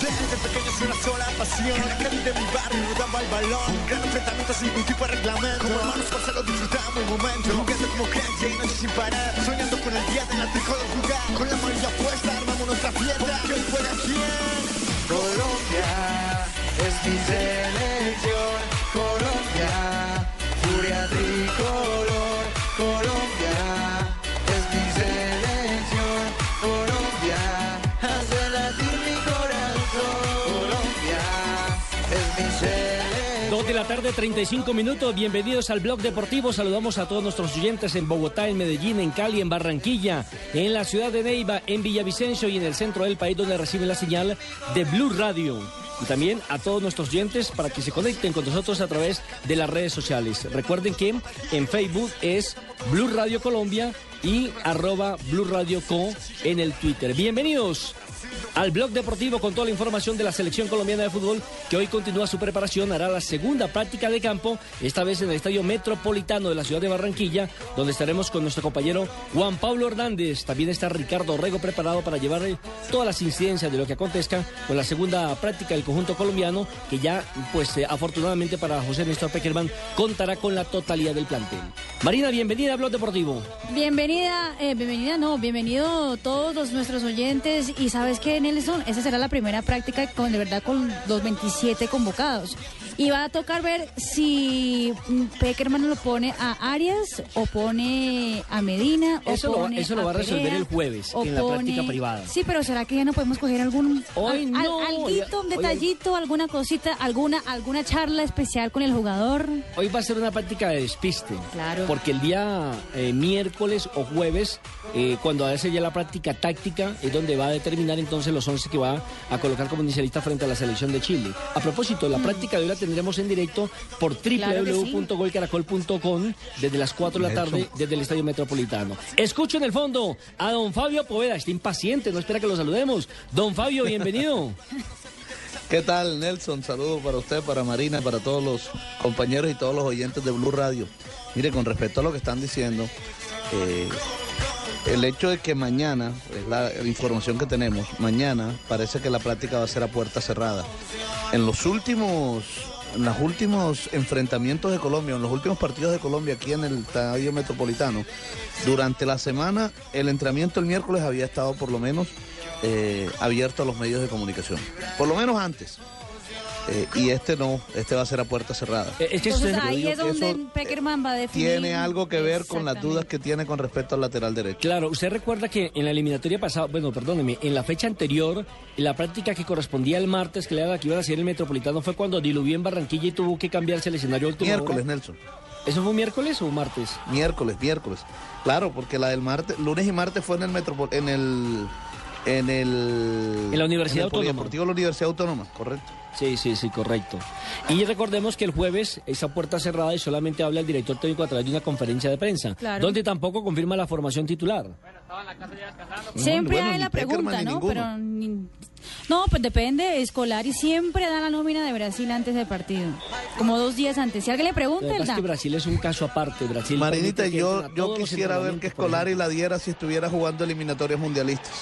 Desde pequeño es una sola pasión La calle de mi barrio nos daba el balón Gran enfrentamiento sin ningún tipo de reglamento Como hermanos Marcelo disfrutamos el momento Jugando como cancha y noche sin parar Soñando con el día de la tricolor jugar Con la amarilla puesta armamos nuestra fiesta hoy fuera quién Colombia es mi selección. Colombia, furia tricolor. Colombia tarde, 35 minutos. Bienvenidos al blog deportivo. Saludamos a todos nuestros oyentes en Bogotá, en Medellín, en Cali, en Barranquilla, en la ciudad de Neiva, en Villavicencio y en el centro del país donde reciben la señal de Blue Radio. Y también a todos nuestros oyentes para que se conecten con nosotros a través de las redes sociales. Recuerden que en Facebook es Blue Radio Colombia y arroba Blue Radio Co en el Twitter. Bienvenidos al blog deportivo con toda la información de la selección colombiana de fútbol que hoy continúa su preparación, hará la segunda práctica de campo, esta vez en el Estadio Metropolitano de la ciudad de Barranquilla, donde estaremos con nuestro compañero Juan Pablo Hernández. También está Ricardo Rego preparado para llevarle todas las incidencias de lo que acontezca con la segunda práctica del conjunto colombiano, que ya, pues eh, afortunadamente para José Néstor Peckerman, contará con la totalidad del plantel. Marina, bienvenida a Blog Deportivo. Bienvenida, eh, bienvenida, no, bienvenido todos nuestros oyentes y sabes que Nelson, esa será la primera práctica con de verdad con los 27 convocados. Y va a tocar ver si mm, Peckerman lo pone a Arias o pone a Medina o Eso lo pone eso lo va a resolver Perea, el jueves, en la práctica privada. Sí, pero será que ya no podemos coger algún Hoy al- no, al- hoy- alguito, un hoy- detallito, alguna cosita, alguna alguna charla especial con el jugador? Hoy va a ser una práctica de despiste. Claro. Porque el día eh, miércoles o jueves, eh, cuando hace ya la práctica táctica, es donde va a determinar entonces los 11 que va a colocar como inicialista frente a la selección de Chile. A propósito, la práctica de hoy la tendremos en directo por Claro sí. www.golcaracol.com desde las 4 de la tarde desde el Estadio Metropolitano. Escucho en el fondo a don Fabio Poveda, está impaciente, no espera que lo saludemos. Don Fabio, bienvenido. ¿Qué tal, Nelson? Saludos para usted, para Marina, para todos los compañeros y todos los oyentes de Blue Radio. Mire, con respecto a lo que están diciendo, eh, el hecho de que mañana, es la, información que tenemos, mañana parece que la práctica va a ser a puerta cerrada. En los últimos, en los últimos enfrentamientos de Colombia, en los últimos partidos de Colombia aquí en el Estadio Metropolitano, durante la semana el entrenamiento el miércoles había estado por lo menos eh, abierto a los medios de comunicación. Por lo menos antes. Eh, y este no, este va a ser a puerta cerrada. Eh, es que Entonces ahí es que donde eso, Peckerman va a definir. Tiene algo que ver con las dudas que tiene con respecto al lateral derecho. Claro, usted recuerda que en la eliminatoria pasada, bueno, perdóneme, en la fecha anterior, en la práctica que correspondía el martes, que le era la que iba a hacer el Metropolitano, fue cuando diluvió en Barranquilla y tuvo que cambiarse el escenario Miércoles, hora. Nelson. ¿Eso fue miércoles o martes? Miércoles, miércoles. Claro, porque la del martes, lunes y martes fue en el Metropol, en el en el En la Universidad en el Autónoma. Polideportivo de la Universidad Autónoma, correcto. Sí, sí, sí, correcto. Y recordemos que el jueves esa puerta cerrada y solamente habla el director técnico a través de una conferencia de prensa, Claro. donde tampoco confirma la formación titular. Siempre Bueno, hay ni la Peckerman pregunta, ni ¿no? ninguno. Pero ni- no, pues depende. Escolari siempre da la nómina de Brasil antes del partido, como dos días antes. Si alguien le La pregunta, es que Brasil es un caso aparte. Brasil Marinita, yo, yo quisiera ver que Escolari la diera si estuviera jugando eliminatorias mundialistas.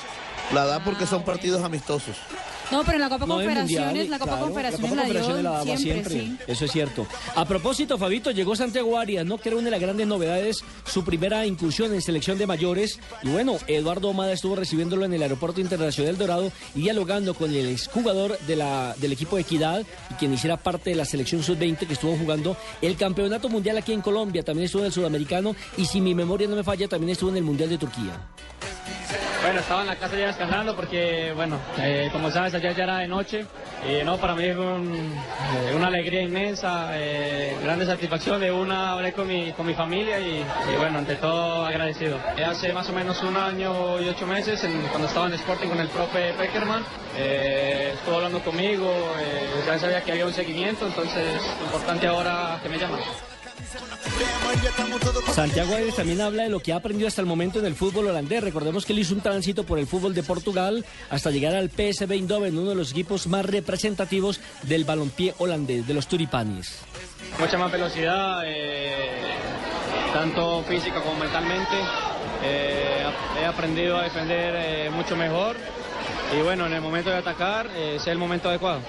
La da porque son partidos amistosos. No, pero en la Copa No, en Confederaciones, la Copa claro, Confederaciones Copa la, dio la daba siempre, siempre, sí. Eso es cierto. A propósito, Fabito, llegó Santiago Arias, ¿no? Que era una de las grandes novedades, su primera incursión en selección de mayores. Y bueno, Eduardo Omada estuvo recibiéndolo en el Aeropuerto Internacional del Dorado y dialogando con el exjugador de la, del equipo de Equidad y quien hiciera parte de la selección sub-20 que estuvo jugando el campeonato mundial aquí en Colombia. También estuvo en el sudamericano y si mi memoria no me falla, también estuvo en el mundial de Turquía. Bueno, estaba en la casa ya descansando porque, bueno, eh, como sabes, ayer ya era de noche. Y no, para mí fue un- eh, una alegría inmensa, eh, grande satisfacción. De una hablé con mi, con mi familia y, y, bueno, ante todo agradecido. Eh, Hace más o menos un año y ocho meses, en- cuando estaba en Sporting con el profe Peckerman, eh, estuvo hablando conmigo, eh, ya sabía que había un seguimiento, entonces importante ahora que me llaman. Santiago Arias también habla de lo que ha aprendido hasta el momento en el fútbol holandés. Recordemos que él hizo un tránsito por el fútbol de Portugal hasta llegar al PSV Eindhoven, uno de los equipos más representativos del balompié holandés, de los Turipanis. mucha más velocidad, eh, tanto física como mentalmente. Eh, he aprendido a defender eh, mucho mejor y bueno, en el momento de atacar es el momento adecuado.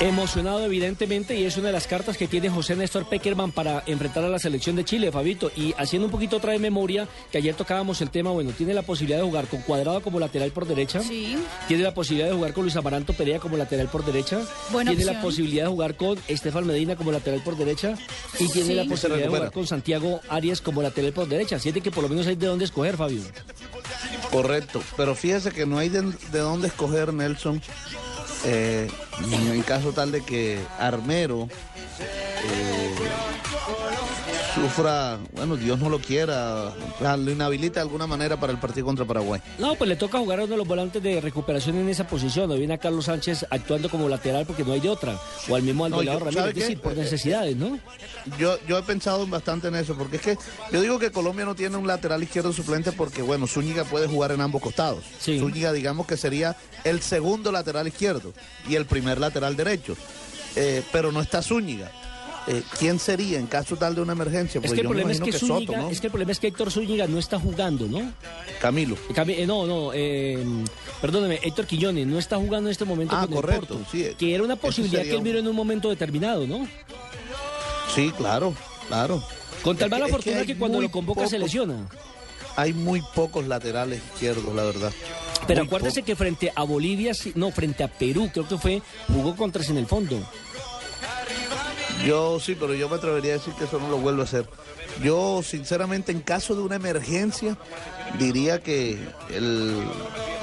Emocionado evidentemente y es una de las cartas que tiene José Néstor Peckerman para enfrentar a la selección de Chile, Fabito. Y haciendo un poquito otra de memoria, que ayer tocábamos el tema, bueno, tiene la posibilidad de jugar con Cuadrado como lateral por derecha. Sí. Tiene la posibilidad de jugar con Luis Amaranto Perea como lateral por derecha. Buena tiene la posibilidad de jugar con Estefan Medina como lateral por derecha. Y tiene Sí. la posibilidad de jugar con Santiago Arias como lateral por derecha. Siente que por lo menos hay de dónde escoger, Fabio. Correcto, pero fíjese que no hay de, de dónde escoger Nelson eh, en caso tal de que Armero eh, sufra, bueno, Dios no lo quiera, lo inhabilita de alguna manera para el partido contra Paraguay. No, pues le toca jugar a uno de los volantes de recuperación en esa posición. Hoy viene a Carlos Sánchez actuando como lateral porque no hay de otra. O al mismo No, Alvarado yo- Ramírez, ¿sabe es decir, qué? por necesidades, ¿no? Yo, yo he pensado bastante en eso, porque es que yo digo que Colombia no tiene un lateral izquierdo suplente porque, bueno, Zúñiga puede jugar en ambos costados. Sí. Zúñiga, digamos que sería el segundo lateral izquierdo y el primer lateral derecho. Eh, pero no está Zúñiga. Eh, ¿Quién sería en caso tal de una emergencia? Es que el problema es que, imagino Zúñiga, Soto, ¿no? es que el problema es que Héctor Zúñiga no está jugando, ¿no? Camilo. Cami- eh, No, no, eh, perdóneme, Héctor Quiñones no está jugando en este momento Ah, con el correcto, Porto, sí. que era una posibilidad que él miró en un momento determinado, ¿no? Sí, claro, claro. Con tal que- mala fortuna que, cuando lo convoca se lesiona. Hay muy pocos laterales izquierdos, la verdad. Pero Muy acuérdese que frente a Bolivia, no, frente a Perú, creo que fue, jugó contra en el fondo. Yo sí, pero yo me atrevería a decir que eso no lo vuelvo a hacer. Yo, sinceramente, en caso de una emergencia, diría que el,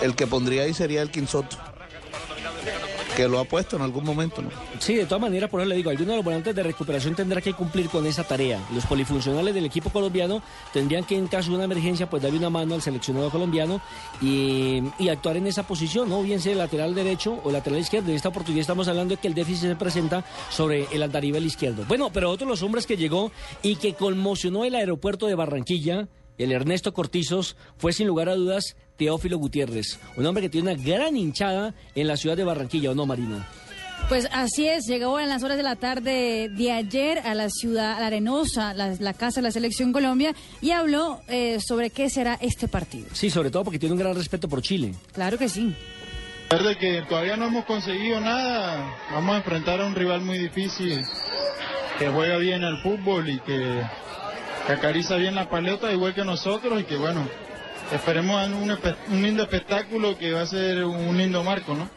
el que pondría ahí sería el Quinsoto. Que lo ha puesto en algún momento, ¿no? Sí, de todas maneras, por eso le digo, alguno de los volantes de recuperación tendrá que cumplir con esa tarea. Los polifuncionales del equipo colombiano tendrían que, en caso de una emergencia, pues darle una mano al seleccionado colombiano y, actuar en esa posición, ¿no? Bien sea el lateral derecho o el lateral izquierdo. En esta oportunidad estamos hablando de que el déficit se presenta sobre el andarivel izquierdo. Bueno, pero otro de los hombres que llegó y que conmocionó el aeropuerto de Barranquilla, el Ernesto Cortizos, fue sin lugar a dudas Teófilo Gutiérrez, un hombre que tiene una gran hinchada en la ciudad de Barranquilla, ¿o no, Marina? Pues así es, llegó en las horas de la tarde de ayer a la ciudad a la arenosa, la, la casa de la selección Colombia, y habló eh, sobre qué será este partido. Sí, sobre todo porque tiene un gran respeto por Chile. Claro que sí. A pesar de que todavía no hemos conseguido nada, vamos a enfrentar a un rival muy difícil que juega bien al fútbol y que, que acaricia bien la paleta igual que nosotros y que bueno, esperemos un, un lindo espectáculo que va a ser un lindo marco, ¿no?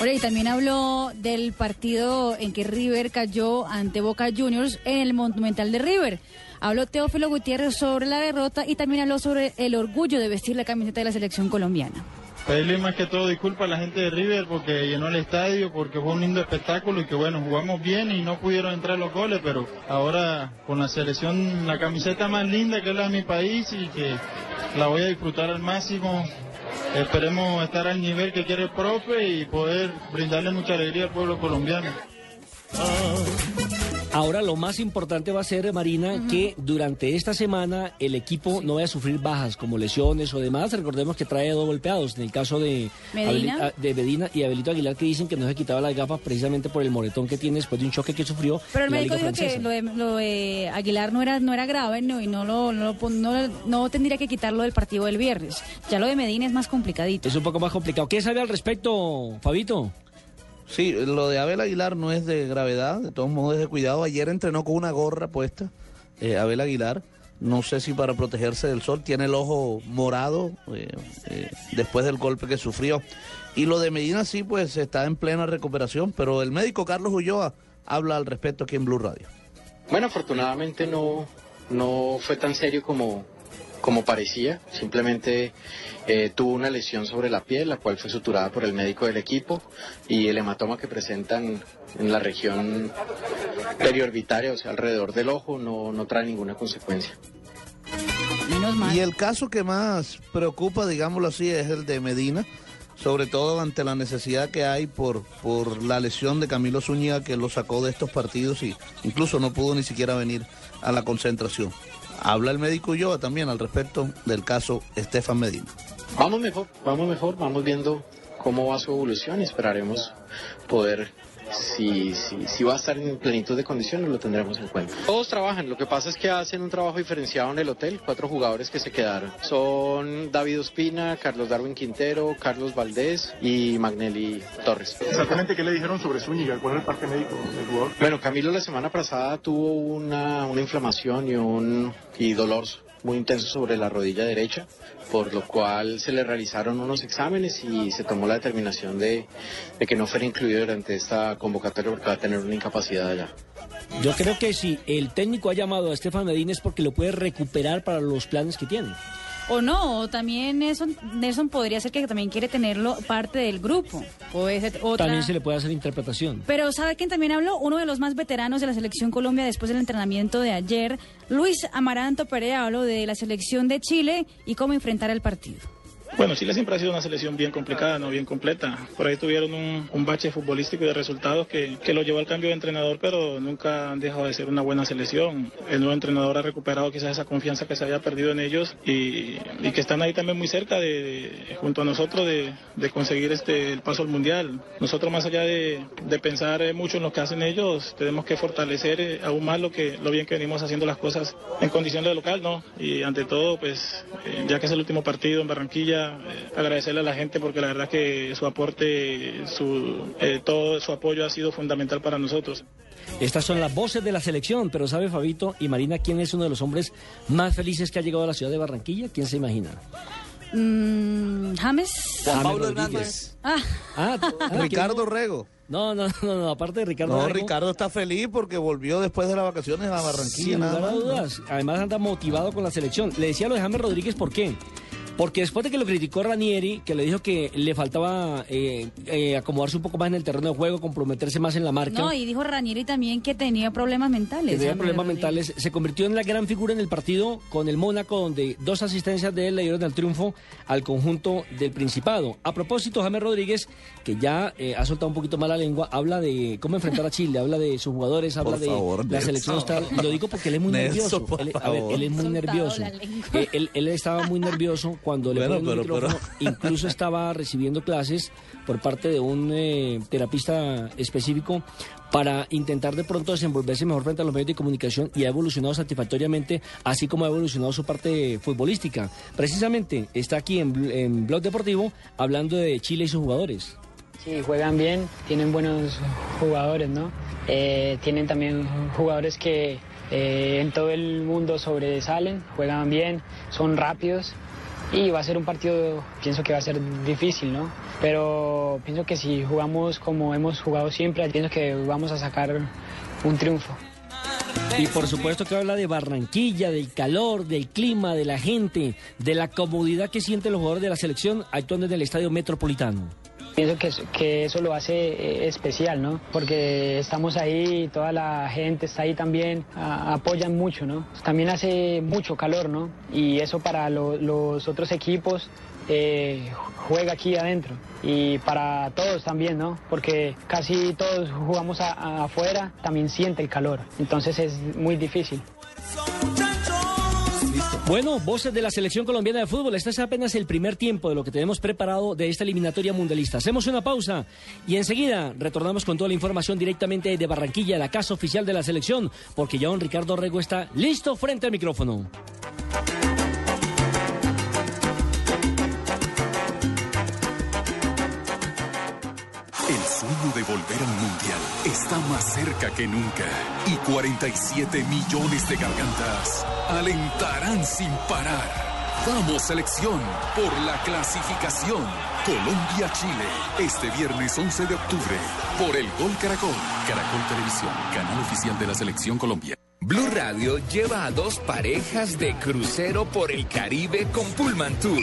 Oye, y también habló del partido en que River cayó ante Boca Juniors en el Monumental de River. Habló Teófilo Gutiérrez sobre la derrota y también habló sobre el orgullo de vestir la camiseta de la selección colombiana. Pedirle más que todo disculpas a la gente de River porque llenó el estadio, porque fue un lindo espectáculo y que bueno, jugamos bien y no pudieron entrar los goles, pero ahora con la selección, la camiseta más linda que es la de mi país y que la voy a disfrutar al máximo. Esperemos estar al nivel que quiere el profe y poder brindarle mucha alegría al pueblo colombiano. Ahora lo más importante va a ser, Marina, que durante esta semana el equipo no vaya a sufrir bajas como lesiones o demás. Recordemos que trae dos golpeados. En el caso de Medina. Abeli- ah, de Medina y Abelito Aguilar que dicen que no se quitaba las gafas precisamente por el moretón que tiene después de un choque que sufrió. Pero el médico Liga dijo que Francesa. lo de, lo de Aguilar no era, no era grave no, y no, lo, no, lo pon- no, no tendría que quitarlo del partido del viernes. Ya lo de Medina es más complicadito. Es un poco más complicado. ¿Qué sabe al respecto, Fabito? Sí, lo de Abel Aguilar no es de gravedad, de todos modos es de cuidado. Ayer entrenó con una gorra puesta, eh, Abel Aguilar. No sé si para protegerse del sol, tiene el ojo morado eh, eh, después del golpe que sufrió. Y lo de Medina sí, pues está en plena recuperación, pero el médico Carlos Ulloa habla al respecto aquí en Blue Radio. Bueno, afortunadamente no, no fue tan serio como, como parecía. Simplemente eh, tuvo una lesión sobre la piel, la cual fue suturada por el médico del equipo y el hematoma que presentan en la región periorbitaria, o sea, alrededor del ojo, no, no trae ninguna consecuencia. Menos mal. Y el caso que más preocupa, digámoslo así, es el de Medina, sobre todo ante la necesidad que hay por, por la lesión de Camilo Zúñiga que lo sacó de estos partidos y incluso no pudo ni siquiera venir a la concentración. Habla el médico Ulloa también al respecto del caso Estefan Medina. Vamos mejor, vamos mejor, vamos viendo cómo va su evolución y esperaremos poder, si, si, si va a estar en plenitud de condiciones, lo tendremos en cuenta. Todos trabajan, lo que pasa es que hacen un trabajo diferenciado en el hotel, cuatro jugadores que se quedaron. Son David Ospina, Carlos Darwin Quintero, Carlos Valdés y Magnelli Torres. Exactamente, ¿qué le dijeron sobre Zúñiga? ¿Cuál es el parte médico del jugador? Bueno, Camilo la semana pasada tuvo una, una inflamación y un y dolor muy intenso sobre la rodilla derecha, por lo cual se le realizaron unos exámenes y se tomó la determinación de, que no fuera incluido durante esta convocatoria porque va a tener una incapacidad allá. Yo creo que si el técnico ha llamado a Estefan Medina es porque lo puede recuperar para los planes que tiene. O no, o también Nelson, Nelson podría ser que también quiere tenerlo parte del grupo. Puede ser otra. También se le puede hacer interpretación. Pero ¿sabe quién también habló? Uno de los más veteranos de la selección Colombia después del entrenamiento de ayer, Luis Amaranto Perea, habló de la selección de Chile y cómo enfrentar el partido. Bueno, Chile siempre ha sido una selección bien complicada, no bien completa. Por ahí tuvieron un, un bache futbolístico y de resultados que, que lo llevó al cambio de entrenador, pero nunca han dejado de ser una buena selección. El nuevo entrenador ha recuperado quizás esa confianza que se había perdido en ellos y, y que están ahí también muy cerca de, junto a nosotros de, de conseguir este el paso al mundial. Nosotros más allá de, de pensar mucho en lo que hacen ellos, tenemos que fortalecer eh, aún más lo que lo bien que venimos haciendo las cosas en condición de local, ¿no? Y ante todo, pues eh, ya que es el último partido en Barranquilla, eh, agradecerle a la gente porque la verdad que su aporte, su eh, todo su apoyo ha sido fundamental para nosotros. Estas son las voces de la selección, pero ¿sabe Fabito y Marina quién es uno de los hombres más felices que ha llegado a la ciudad de Barranquilla? ¿Quién se imagina? Mm, James. James Rodríguez. Ah, Ah, ah, Ricardo Rego. No, no, no, no, aparte de Ricardo No, Rego, Ricardo está feliz porque volvió después de las vacaciones a Barranquilla. Sin nada lugar a dudas. Además anda motivado con la selección. Le decía lo de James Rodríguez, ¿por qué? Porque después de que lo criticó Ranieri, que le dijo que le faltaba eh, eh, acomodarse un poco más en el terreno de juego, comprometerse más en la marca. no, y dijo Ranieri también que tenía problemas mentales. que tenía problemas Rodríguez. mentales, se convirtió en la gran figura en el partido con el Mónaco, donde dos asistencias de él le dieron el triunfo al conjunto del Principado. A propósito, James Rodríguez, que ya eh, ha soltado un poquito más la lengua, habla de cómo enfrentar a Chile, habla de sus jugadores, habla Por de favor, la Nelson. selección. Está, y lo digo porque él es muy Nelson, nervioso. Él, a ver, él es muy Soltado nervioso. Eh, él, él estaba muy nervioso cuando le Bueno, el pero- micrófono. Incluso estaba recibiendo clases por parte de un eh, terapista específico para intentar de pronto desenvolverse mejor frente a los medios de comunicación y ha evolucionado satisfactoriamente, así como ha evolucionado su parte futbolística. Precisamente está aquí en Blog Deportivo hablando de Chile y sus jugadores. Sí, juegan bien, tienen buenos jugadores, ¿no? Eh, tienen también jugadores que eh, en todo el mundo sobresalen, juegan bien, son rápidos y va a ser un partido, pienso que va a ser difícil, ¿no? Pero pienso que si jugamos como hemos jugado siempre, pienso que vamos a sacar un triunfo. Y por supuesto que habla de Barranquilla, del calor, del clima, de la gente, de la comodidad que sienten los jugadores de la selección actuando en el estadio metropolitano. Pienso que, que eso lo hace eh, especial, ¿no? Porque estamos ahí, toda la gente está ahí también, apoyan mucho, ¿no? También hace mucho calor, ¿no? Y eso para lo- los otros equipos eh, juega aquí adentro. Y para todos también, ¿no? Porque casi todos jugamos afuera, también siente el calor. Entonces es muy difícil. Bueno, voces de la selección colombiana de fútbol. Este es apenas el primer tiempo de lo que tenemos preparado de esta eliminatoria mundialista. Hacemos una pausa y enseguida retornamos con toda la información directamente de Barranquilla, la casa oficial de la selección, porque ya don Ricardo Rego está listo frente al micrófono. El sueño de volver al Mundial está más cerca que nunca y 47 millones de gargantas alentarán sin parar. Vamos selección por la clasificación. Colombia-Chile, este viernes 11 de octubre, por el Gol Caracol. Caracol Televisión, canal oficial de la Selección Colombia. Blue Radio lleva a dos parejas de crucero por el Caribe con Pullman Tour.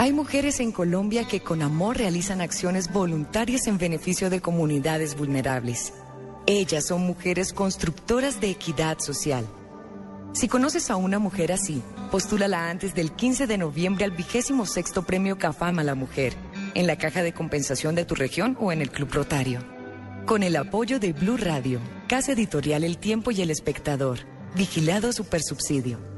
Hay mujeres en Colombia que con amor realizan acciones voluntarias en beneficio de comunidades vulnerables. Ellas son mujeres constructoras de equidad social. Si conoces a una mujer así, postúlala antes del 15 de noviembre al vigésimo sexto premio CAFAM a la mujer, en la caja de compensación de tu región o en el Club Rotario. Con el apoyo de Blue Radio, Casa Editorial El Tiempo y El Espectador. Vigilado Supersubsidio.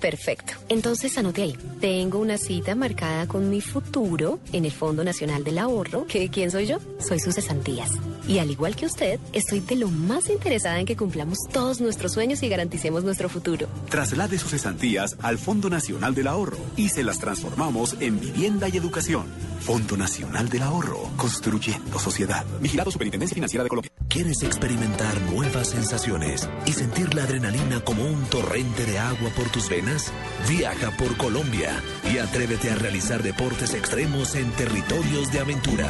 Perfecto. Entonces anote ahí. Tengo una cita marcada con mi futuro en el Fondo Nacional del Ahorro. ¿Que quién soy yo? Soy sus cesantías. Y al igual que usted, estoy de lo más interesada en que cumplamos todos nuestros sueños y garanticemos nuestro futuro. Traslade sus cesantías al Fondo Nacional del Ahorro y se las transformamos en vivienda y educación. Fondo Nacional del Ahorro, construyendo sociedad. Vigilado Superintendencia Financiera de Colombia. ¿Quieres experimentar nuevas sensaciones y sentir la adrenalina como un torrente de agua por tus venas? Viaja por Colombia y atrévete a realizar deportes extremos en territorios de aventura.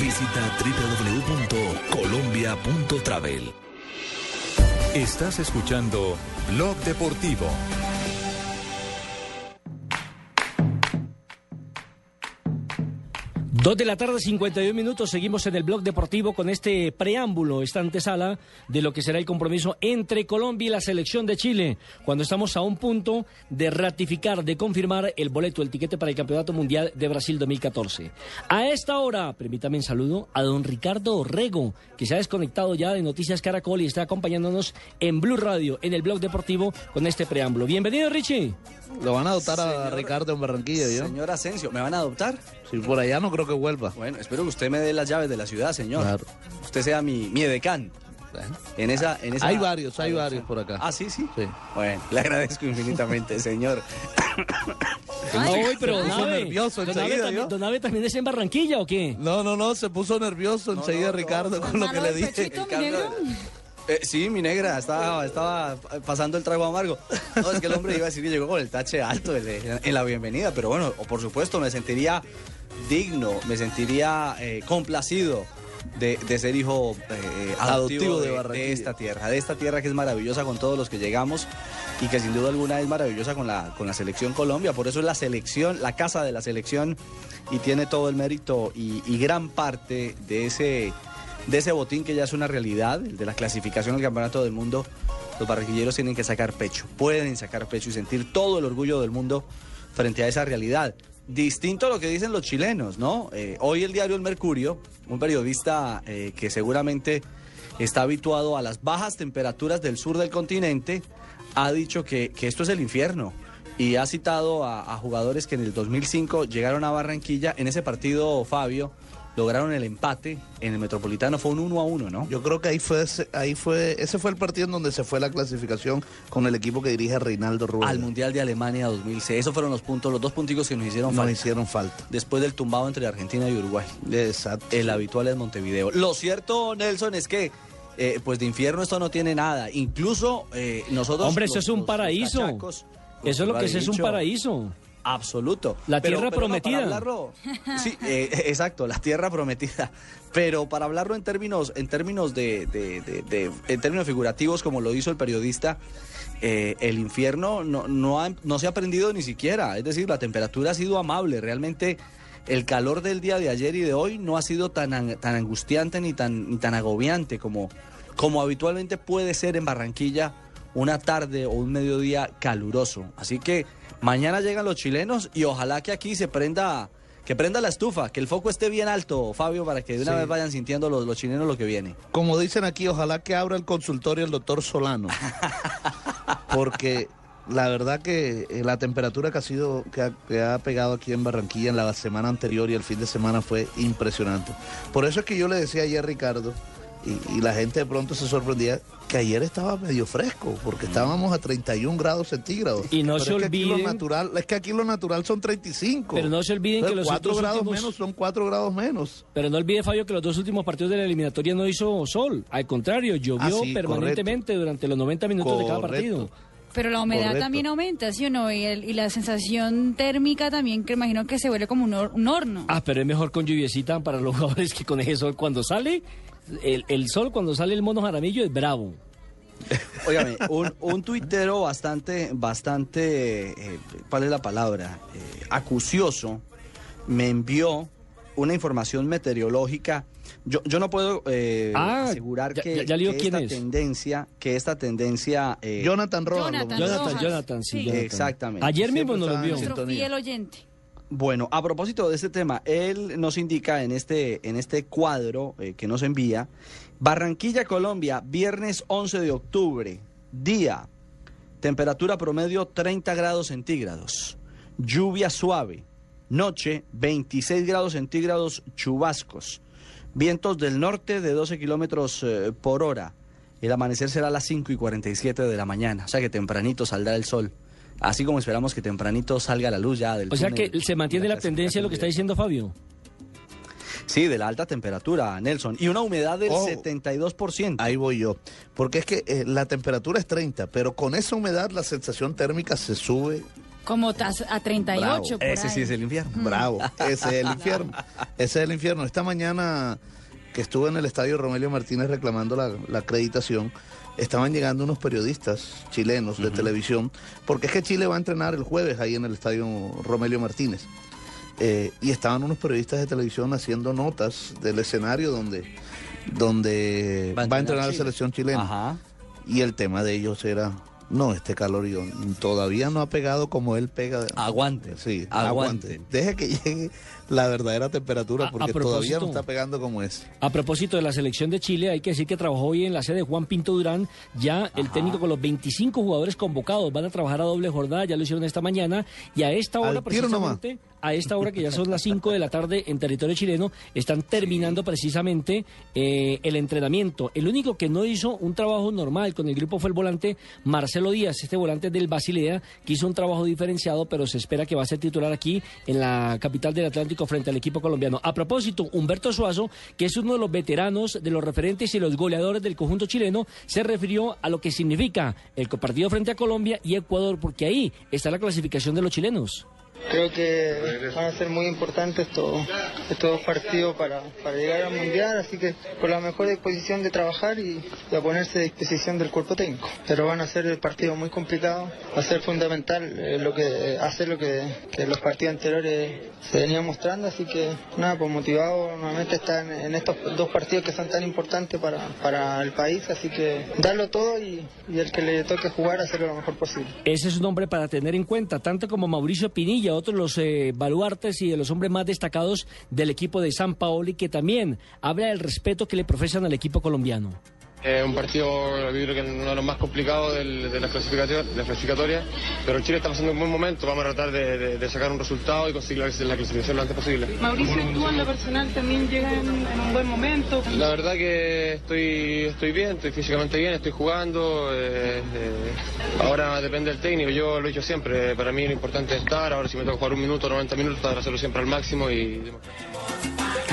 Visita www.colombia.travel. Estás escuchando Blog Deportivo. Dos de la tarde, 51 minutos. Seguimos en el blog deportivo con este preámbulo, esta antesala de lo que será el compromiso entre Colombia y la selección de Chile, cuando estamos a un punto de ratificar, de confirmar el boleto, el tiquete para el Campeonato Mundial de Brasil 2014. A esta hora, permítame un saludo a don Ricardo Orrego, que se ha desconectado ya de Noticias Caracol y está acompañándonos en Blue Radio, en el blog deportivo, con este preámbulo. Bienvenido, Richie. Lo van a adoptar a Ricardo en Barranquilla, ¿yo? Señor Asensio, ¿me van a adoptar? Si por allá no creo que vuelva. Bueno, espero que usted me dé las llaves de la ciudad, señor. Claro. Usted sea mi, mi edecán. En esa, en esa... Hay varios, hay varios por acá. Ah, sí, sí. Sí. Bueno, le agradezco infinitamente, señor. Ay, pero se puso nervioso don enseguida, también- don Nave también es en Barranquilla o qué? No, no, no, se puso nervioso enseguida Ricardo con lo que le dije. Eh, sí, mi negra, estaba, estaba pasando el trago amargo. No, es que el hombre iba a decir que llegó con el tache alto en, la bienvenida, pero bueno, o por supuesto me sentiría digno, me sentiría eh, complacido de, de ser hijo eh, adoptivo, de de, de esta tierra, de esta tierra que es maravillosa con todos los que llegamos y que sin duda alguna es maravillosa con la, con la selección Colombia. Por eso es la selección, la casa de la selección y tiene todo el mérito y, y gran parte de ese de ese botín que ya es una realidad, el de la clasificación al Campeonato del Mundo, los barranquilleros tienen que sacar pecho, pueden sacar pecho y sentir todo el orgullo del mundo frente a esa realidad. Distinto a lo que dicen los chilenos, ¿no? Eh, hoy el diario El Mercurio, un periodista eh, que seguramente está habituado a las bajas temperaturas del sur del continente, ha dicho que, que esto es el infierno y ha citado a, a jugadores que en el 2005 llegaron a Barranquilla. En ese partido, Fabio, lograron el empate en el Metropolitano. Fue un 1 a 1, ¿no? Yo creo que ahí fue, ese, ahí fue, ese fue el partido en donde se fue la clasificación con el equipo que dirige Reinaldo Rueda. Al Mundial de Alemania 2006. Esos fueron los puntos, los dos punticos que nos hicieron Nos falta. hicieron falta. Después del tumbado entre Argentina y Uruguay. Exacto. El habitual es Montevideo. Lo cierto, Nelson, es que eh, pues de infierno esto no tiene nada. Incluso eh, nosotros... Hombre, eso los- es un los paraíso. cachacos, Eso es lo que es, es un paraíso. Absoluto. La Pero- tierra pero no, para prometida. hablarlo- sí, eh, exacto, la tierra prometida. Pero para hablarlo en términos, en términos de, de- de- de- en términos figurativos, como lo hizo el periodista, eh, el infierno no, no, ha- no se ha prendido ni siquiera. Es decir, la temperatura ha sido amable. Realmente el calor del día de ayer y de hoy no ha sido tan, an- tan angustiante ni tan, ni tan agobiante como, como habitualmente puede ser en Barranquilla una tarde o un mediodía caluroso. Así que mañana llegan los chilenos y ojalá que aquí se prenda, que prenda la estufa, que el foco esté bien alto, Fabio, para que de una Sí. vez vayan sintiendo los, los chilenos lo que viene. Como dicen aquí, ojalá que abra el consultorio el doctor Solano. Porque la verdad que eh, la temperatura que ha sido, que ha, que ha pegado aquí en Barranquilla en la semana anterior y el fin de semana fue impresionante. Por eso es que yo le decía ayer a Ricardo, y, y la gente de pronto se sorprendía, que ayer estaba medio fresco, porque estábamos a 31 grados centígrados. Y no Pero se es que aquí lo olviden- natural, es que aquí lo natural son 35. Pero no se olviden que los 4 otros grados últimos- menos son 4 grados menos. Pero no olvide, Fabio, que los dos últimos partidos de la eliminatoria no hizo sol. Al contrario, llovió Ah, sí, permanentemente durante los 90 minutos de cada partido. Pero la humedad Correcto. también aumenta, ¿sí o no? Y, el- y la sensación térmica también, que imagino que se vuelve como un, hor- un horno. Ah, pero es mejor con lluviecita para los jugadores que con ese sol. Cuando sale, el, el sol, cuando sale el mono jaramillo, es bravo. Óigame, un, un tuitero bastante, bastante, eh, ¿cuál es la palabra? Eh, acucioso, me envió una información meteorológica. Yo, yo no puedo eh, Ah, asegurar ya- que, ya- que esta es. tendencia, que esta tendencia... eh, Jonathan Rojas. Jonathan Jonathan, sí, Sí. Jonathan. Exactamente. Ayer mismo nos lo está en vio. sintonía. Nuestro fiel oyente. Bueno, a propósito de este tema, él nos indica en este, en este cuadro eh, que nos envía, Barranquilla, Colombia, viernes 11 de octubre, día, temperatura promedio 30 grados centígrados, lluvia suave, noche 26 grados centígrados chubascos, vientos del norte de 12 kilómetros eh, por hora, el amanecer será a las 5 y 47 de la mañana, o sea que tempranito saldrá el sol. Así como esperamos que tempranito salga la luz ya del O sea que se mantiene la tendencia de lo que está diciendo Fabio. Sí, de la alta temperatura, Nelson. Y una humedad del Ojo. 72%. Ahí voy yo. Porque es que eh, la temperatura es 30, pero con esa humedad la sensación térmica se sube. Como a 38 por Ese ahí. sí es el infierno. Bravo. Ese es el infierno. Ese es el infierno. Esta mañana que estuve en el estadio Romelio Martínez reclamando la, la acreditación, estaban llegando unos periodistas chilenos de televisión, porque es que Chile va a entrenar el jueves ahí en el estadio Romelio Martínez. Eh, y estaban unos periodistas de televisión haciendo notas del escenario donde, donde va a entrenar, la selección chilena. Ajá. Y el tema de ellos era, no, este calor yo, todavía no ha pegado como él pega. Aguante. Sí, Aguante. aguante. Deje que llegue la verdadera temperatura A- a porque todavía no está pegando como es. A propósito de la selección de Chile, hay que decir que trabajó hoy en la sede de Juan Pinto Durán. Ya el técnico con los 25 jugadores convocados van a trabajar a doble jornada, ya lo hicieron esta mañana. Y a esta hora, Al precisamente, a esta hora que ya son las 5 de la tarde en territorio chileno, están terminando precisamente eh, el entrenamiento. El único que no hizo un trabajo normal con el grupo fue el volante Marcelo Díaz, este volante del Basilea, que hizo un trabajo diferenciado, pero se espera que va a ser titular aquí en la capital del Atlántico frente al equipo colombiano. A propósito, Humberto Suazo, que es uno de los veteranos, de los referentes y los goleadores del conjunto chileno, se refirió a lo que significa el partido frente a Colombia y Ecuador, porque ahí está la clasificación de los chilenos. Creo que van a ser muy importantes estos, estos dos partidos para, para llegar al Mundial, así que con la mejor disposición de trabajar y, y a ponerse a disposición del cuerpo técnico. Pero van a ser partidos muy complicados, va a ser fundamental eh, lo que hacer lo que, que los partidos anteriores se venían mostrando, así que nada, pues motivado nuevamente estar en, en estos dos partidos que son tan importantes para, para el país, así que darlo todo y, y el que le toque jugar hacerlo lo mejor posible. Ese es un hombre para tener en cuenta, tanto como Mauricio Pinilla, otro de los eh, baluartes y de los hombres más destacados del equipo de San Paoli, que también habla del respeto que le profesan al equipo colombiano. Eh, un partido, yo creo que uno de los más complicados del- de, la de la clasificatoria, pero Chile está pasando un buen momento, vamos a tratar de, de- de sacar un resultado y conseguir la, la clasificación lo antes posible. Mauricio, tú en lo personal también llegas en, en un buen momento. La verdad que estoy, estoy bien, estoy físicamente bien, estoy jugando, eh, eh, ahora depende del técnico, yo lo he dicho siempre, para mí lo importante es estar, ahora si me toca jugar un minuto, 90 minutos, para hacerlo siempre al máximo y...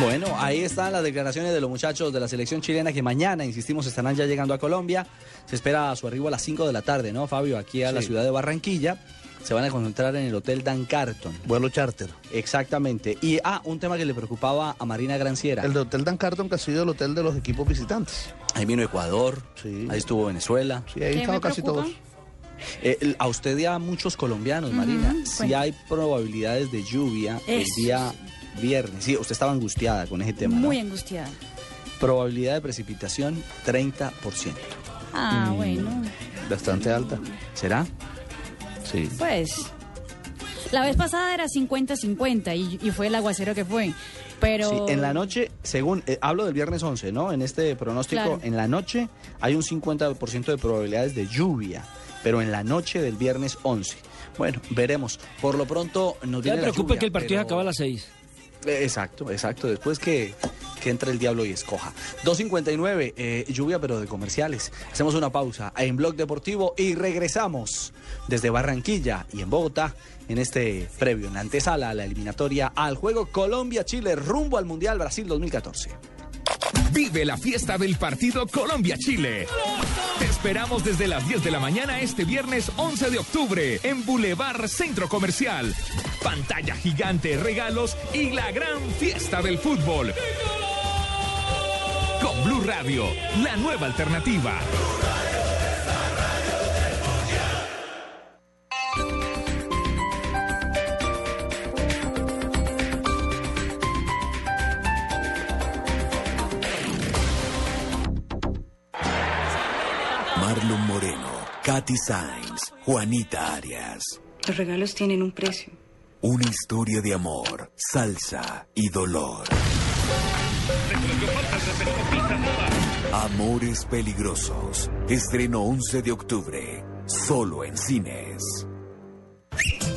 Bueno, ahí están las declaraciones de los muchachos de la selección chilena que mañana, insistimos, estarán ya llegando a Colombia. Se espera su arribo a las 5 de la tarde, ¿no, Fabio? Aquí a la Sí. ciudad de Barranquilla. Se van a concentrar en el Hotel Dan Carton. Vuelo charter. Exactamente. Y, ah, un tema que le preocupaba a Marina Granciera. El de Hotel Dan Carton, que ha sido el hotel de los equipos visitantes. Ahí vino Ecuador, ahí estuvo Venezuela. Sí, ahí ¿Qué estaban casi todos. Eh, el- a usted y a muchos colombianos, Marina, si hay probabilidades de lluvia el día viernes. Sí, usted estaba angustiada con ese tema. ¿no? Muy angustiada. Probabilidad de precipitación 30%. Ah, Mm. bueno. Bastante alta. ¿Será? Sí. Pues. La vez pasada era 50-50 y, y fue el aguacero que fue. Pero. Sí, en la noche, según, eh, hablo del viernes 11, ¿no? En este pronóstico, Claro. en la noche hay un 50% de probabilidades de lluvia, pero en la noche del viernes 11. Bueno, veremos. Por lo pronto nos No viene te la preocupe lluvia, que el partido pero- acaba a las 6. Eh, Exacto, exacto. Después que, que entre el diablo y escoja. 2.59, eh, lluvia pero de comerciales. Hacemos una pausa en Blog Deportivo y regresamos desde Barranquilla y en Bogotá en este previo, en la antesala a la eliminatoria al juego Colombia-Chile rumbo al Mundial Brasil 2014. Vive la fiesta del partido Colombia-Chile. Te esperamos desde las 10 de la mañana este viernes 11 de octubre en Boulevard Centro Comercial. Pantalla gigante, regalos y la gran fiesta del fútbol. Con Blue Radio, la nueva alternativa. Katy Sainz, Juanita Arias. Los regalos tienen un precio. Una historia de amor, salsa y dolor. Amores peligrosos. Estreno 11 de octubre. Solo en cines.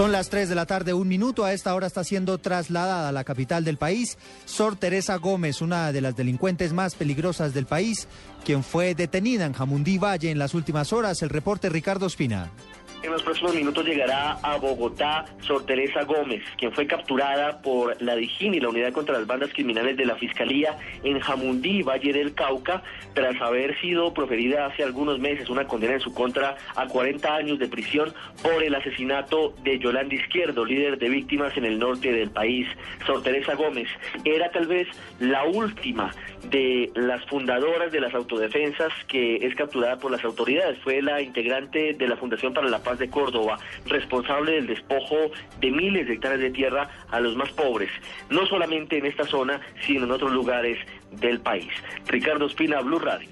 Son las 3 de la tarde, un minuto. A esta hora está siendo trasladada a la capital del país Sor Teresa Gómez, una de las delincuentes más peligrosas del país, quien fue detenida en Jamundí Valle en las últimas horas. El reporte Ricardo Espina. En los próximos minutos llegará a Bogotá Sor Teresa Gómez, quien fue capturada por la DIJÍN y la Unidad contra las Bandas Criminales de la Fiscalía en Jamundí, Valle del Cauca, tras haber sido proferida hace algunos meses una condena en su contra a 40 años de prisión por el asesinato de Yolanda Izquierdo, líder de víctimas en el norte del país. Sor Teresa Gómez era tal vez la última de las fundadoras de las autodefensas que es capturada por las autoridades. Fue la integrante de la Fundación para la Paz Paz de Córdoba, responsable del despojo de miles de hectáreas de tierra a los más pobres, no solamente en esta zona, sino en otros lugares del país. Ricardo Espina, Blue Radio.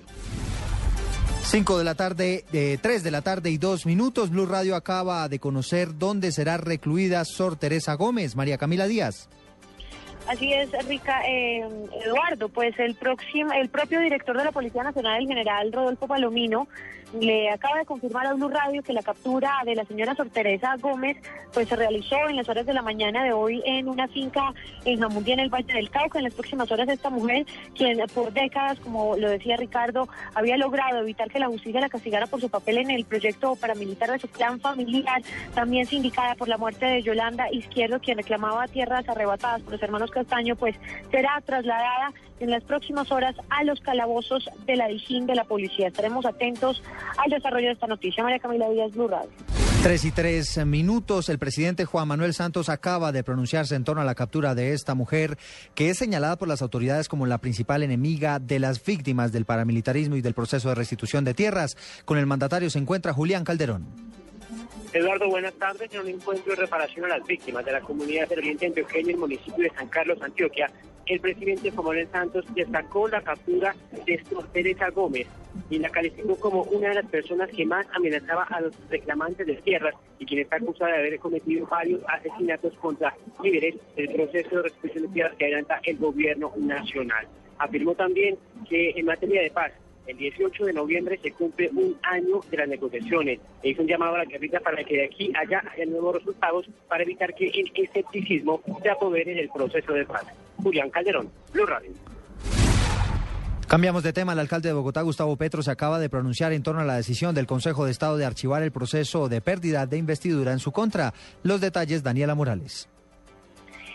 5 de la tarde, eh, 3 de la tarde y dos minutos. Blue Radio acaba de conocer dónde será recluida Sor Teresa Gómez. María Camila Díaz. Así es, Rica, eh, Eduardo, pues el próximo, el propio director de la Policía Nacional, el general Rodolfo Palomino, le acaba de confirmar a Blue Radio que la captura de la señora Sor Teresa Gómez pues se realizó en las horas de la mañana de hoy en una finca en Jamundí, en el Valle del Cauca. En las próximas horas esta mujer, quien por décadas, como lo decía Ricardo, había logrado evitar que la justicia la castigara por su papel en el proyecto paramilitar de su plan familiar, también sindicada por la muerte de Yolanda Izquierdo, quien reclamaba tierras arrebatadas por los hermanos Castaño, pues será trasladada en las próximas horas a los calabozos de la Dijín de la policía. Estaremos atentos al desarrollo de esta noticia. María Camila Díaz, Blue. Tres y tres minutos. El presidente Juan Manuel Santos acaba de pronunciarse en torno a la captura de esta mujer, que es señalada por las autoridades como la principal enemiga de las víctimas del paramilitarismo y del proceso de restitución de tierras. Con el mandatario se encuentra Julián Calderón. Eduardo, buenas tardes. En un encuentro de reparación a las víctimas de la comunidad del Oriente Antioqueño en el municipio de San Carlos, Antioquia, el presidente Juan Santos destacó la captura de Teresa Gómez y la calificó como una de las personas que más amenazaba a los reclamantes de tierras y quien está acusada de haber cometido varios asesinatos contra líderes del proceso de restitución de tierras que adelanta el gobierno nacional. Afirmó también que en materia de paz el 18 de noviembre se cumple un año de las negociaciones. E hizo un llamado a la guerrilla para que de aquí haya nuevos resultados para evitar que el escepticismo se apodere en el proceso de paz. Julián Calderón, Blue Radio. Cambiamos de tema. El alcalde de Bogotá, Gustavo Petro, se acaba de pronunciar en torno a la decisión del Consejo de Estado de archivar el proceso de pérdida de investidura en su contra. Los detalles, Daniela Morales.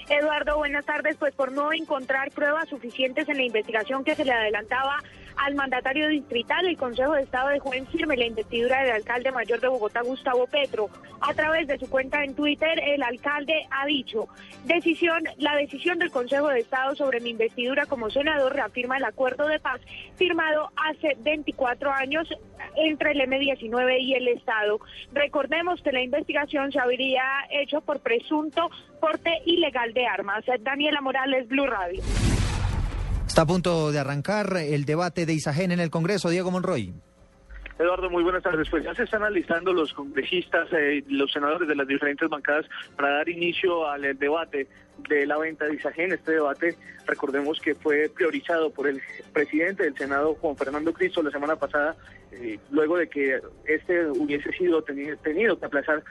Eduardo, buenas tardes. Pues por no encontrar pruebas suficientes en la investigación que se le adelantaba al mandatario distrital, el Consejo de Estado dejó en firme la investidura del alcalde mayor de Bogotá, Gustavo Petro. A través de su cuenta en Twitter, el alcalde ha dicho, decisión, la decisión del Consejo de Estado sobre mi investidura como senador reafirma el acuerdo de paz firmado hace 24 años entre el M19 y el Estado. Recordemos que la investigación se habría hecho por presunto porte ilegal de armas. Daniela Morales, Blue Radio. Está a punto de arrancar el debate de Isagen en el Congreso. Diego Monroy. Eduardo, muy buenas tardes. Pues ya se están alistando los congresistas, eh, los senadores de las diferentes bancadas para dar inicio al eh, debate de la venta de Isagen. Este debate, recordemos que fue priorizado por el presidente del Senado, Juan Fernando Cristo, la semana pasada, eh, luego de que este hubiese sido tenido, tenido que aplazar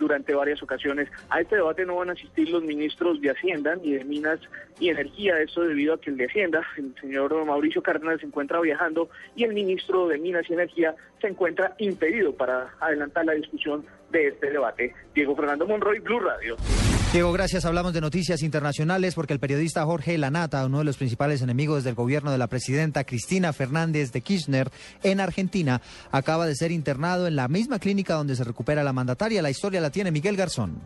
durante varias ocasiones. A este debate no van a asistir los ministros de Hacienda ni de Minas y Energía, esto debido a que el de Hacienda, el señor Mauricio Cárdenas, se encuentra viajando y el ministro de Minas y Energía se encuentra impedido para adelantar la discusión de este debate. Diego Fernando Monroy, Blue Radio. Diego, gracias. Hablamos de noticias internacionales porque el periodista Jorge Lanata, uno de los principales enemigos del gobierno de la presidenta Cristina Fernández de Kirchner en Argentina, acaba de ser internado en la misma clínica donde se recupera la mandataria. La historia la tiene Miguel Garzón.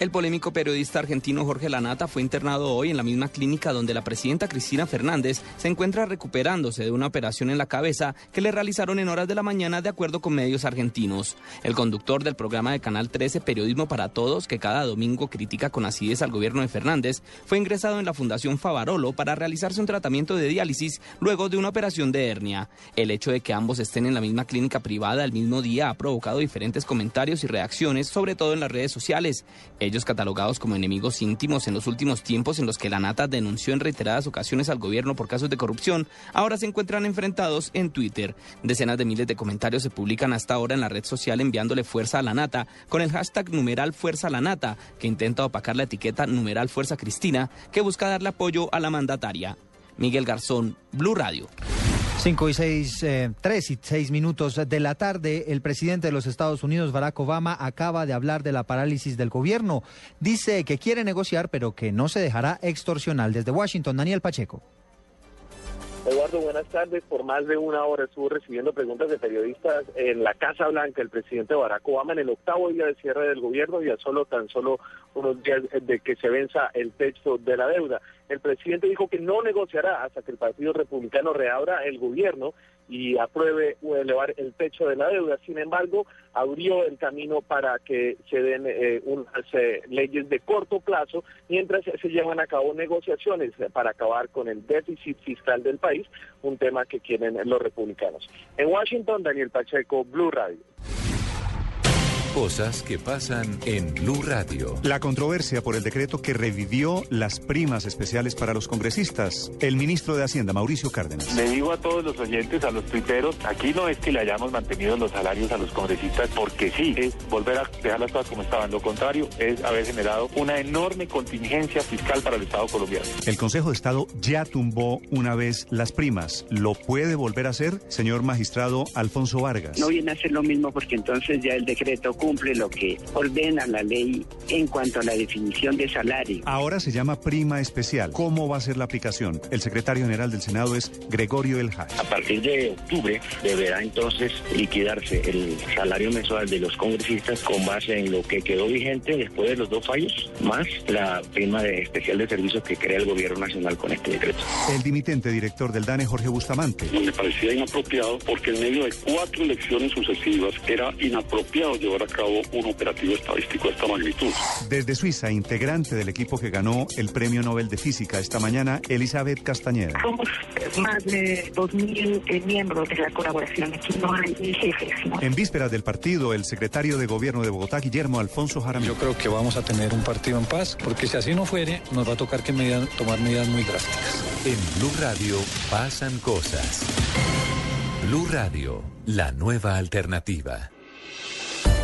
El polémico periodista argentino Jorge Lanata fue internado hoy en la misma clínica donde la presidenta Cristina Fernández se encuentra recuperándose de una operación en la cabeza que le realizaron en horas de la mañana de acuerdo con medios argentinos. El conductor del programa de Canal 13 Periodismo para Todos, que cada domingo critica con acidez al gobierno de Fernández, fue ingresado en la Fundación Favarolo para realizarse un tratamiento de diálisis luego de una operación de hernia. El hecho de que ambos estén en la misma clínica privada el mismo día ha provocado diferentes comentarios y reacciones, sobre todo en las redes sociales ellos catalogados como enemigos íntimos en los últimos tiempos en los que la Nata denunció en reiteradas ocasiones al gobierno por casos de corrupción, ahora se encuentran enfrentados en Twitter. Decenas de miles de comentarios se publican hasta ahora en la red social enviándole fuerza a la Nata con el hashtag numeral fuerza la Nata, que intenta opacar la etiqueta numeral fuerza Cristina, que busca darle apoyo a la mandataria. Miguel Garzón, Blue Radio. Cinco y seis, eh, tres y seis minutos de la tarde, el presidente de los Estados Unidos, Barack Obama, acaba de hablar de la parálisis del gobierno. Dice que quiere negociar, pero que no se dejará extorsionar. Desde Washington, Daniel Pacheco. Eduardo, buenas tardes. Por más de una hora estuvo recibiendo preguntas de periodistas en la Casa Blanca el presidente Barack Obama en el octavo día de cierre del gobierno y a solo tan solo unos días de que se venza el texto de la deuda. El presidente dijo que no negociará hasta que el Partido Republicano reabra el gobierno y apruebe elevar el techo de la deuda. Sin embargo, abrió el camino para que se den eh, unas eh, leyes de corto plazo mientras se llevan a cabo negociaciones para acabar con el déficit fiscal del país, un tema que quieren los republicanos. En Washington, Daniel Pacheco, Blue Radio. Cosas que pasan en Blue Radio. La controversia por el decreto que revivió las primas especiales para los congresistas. El ministro de Hacienda, Mauricio Cárdenas. Le digo a todos los oyentes, a los tuiteros, aquí no es que le hayamos mantenido los salarios a los congresistas porque sí, es volver a dejar las cosas como estaban. Lo contrario es haber generado una enorme contingencia fiscal para el Estado colombiano. El Consejo de Estado ya tumbó una vez las primas. ¿Lo puede volver a hacer, señor magistrado Alfonso Vargas? No viene a ser lo mismo porque entonces ya el decreto cumple lo que ordena la ley en cuanto a la definición de salario. Ahora se llama prima especial. ¿Cómo va a ser la aplicación? El secretario general del Senado es Gregorio El Haj. A partir de octubre deberá entonces liquidarse el salario mensual de los congresistas con base en lo que quedó vigente después de los dos fallos, más la prima de especial de servicios que crea el gobierno nacional con este decreto. El dimitente director del DANE, Jorge Bustamante. Me parecía inapropiado porque en medio de cuatro elecciones sucesivas era inapropiado llevar a cabo un operativo estadístico de esta magnitud. Desde Suiza, integrante del equipo que ganó el Premio Nobel de Física esta mañana, Elizabeth Castañeda. Somos más de 2.000 eh, miembros de la colaboración. Aquí no hay jefes. ¿no? En vísperas del partido, el secretario de Gobierno de Bogotá, Guillermo Alfonso Jaramillo. Yo creo que vamos a tener un partido en paz, porque si así no fuere, nos va a tocar que medidas- tomar medidas muy drásticas. En Blue Radio pasan cosas. Blue Radio, la nueva alternativa.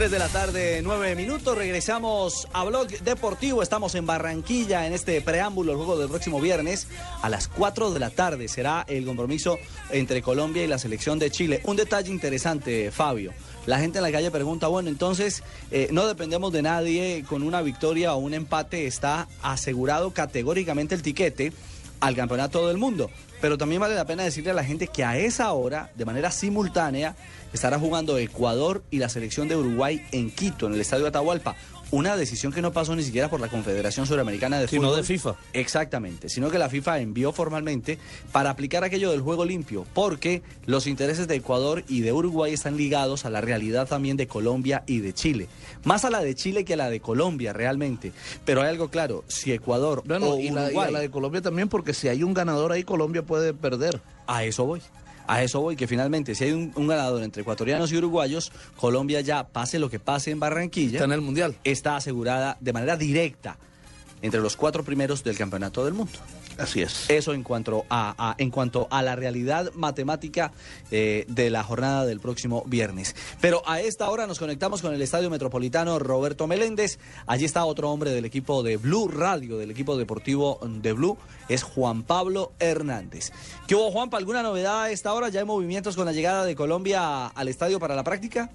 Tres de la tarde, nueve minutos. Regresamos a Blog Deportivo. Estamos en Barranquilla en este preámbulo, el juego del próximo viernes. A las 4 de la tarde será el compromiso entre Colombia y la selección de Chile. Un detalle interesante, Fabio. La gente en la calle pregunta, bueno, entonces eh, no dependemos de nadie, con una victoria o un empate está asegurado categóricamente el tiquete al campeonato del mundo. Pero también vale la pena decirle a la gente que a esa hora, de manera simultánea, estará jugando Ecuador y la selección de Uruguay en Quito, en el estadio Atahualpa. Una decisión que no pasó ni siquiera por la Confederación Suramericana de Sino Fútbol. de FIFA. Exactamente, sino que la FIFA envió formalmente para aplicar aquello del juego limpio, porque los intereses de Ecuador y de Uruguay están ligados a la realidad también de Colombia y de Chile. Más a la de Chile que a la de Colombia realmente. Pero hay algo claro, si Ecuador Bueno, o y la, y a Uruguay... la de Colombia también, porque si hay un ganador ahí, Colombia puede perder. A eso voy. A eso voy, que finalmente si hay un, un ganador entre ecuatorianos y uruguayos, Colombia ya, pase lo que pase en Barranquilla, Está en el Mundial. está asegurada de manera directa entre los cuatro primeros del Campeonato del Mundo. Así es. Eso en cuanto a, en cuanto a la realidad matemática eh, de la jornada del próximo viernes. Pero a esta hora nos conectamos con el Estadio Metropolitano Roberto Meléndez. Allí está otro hombre del equipo de Blue Radio, del equipo deportivo de Blue, es Juan Pablo Hernández. ¿Qué hubo, Juanpa? ¿Alguna novedad a esta hora? ¿Ya hay movimientos con la llegada de Colombia al estadio para la práctica?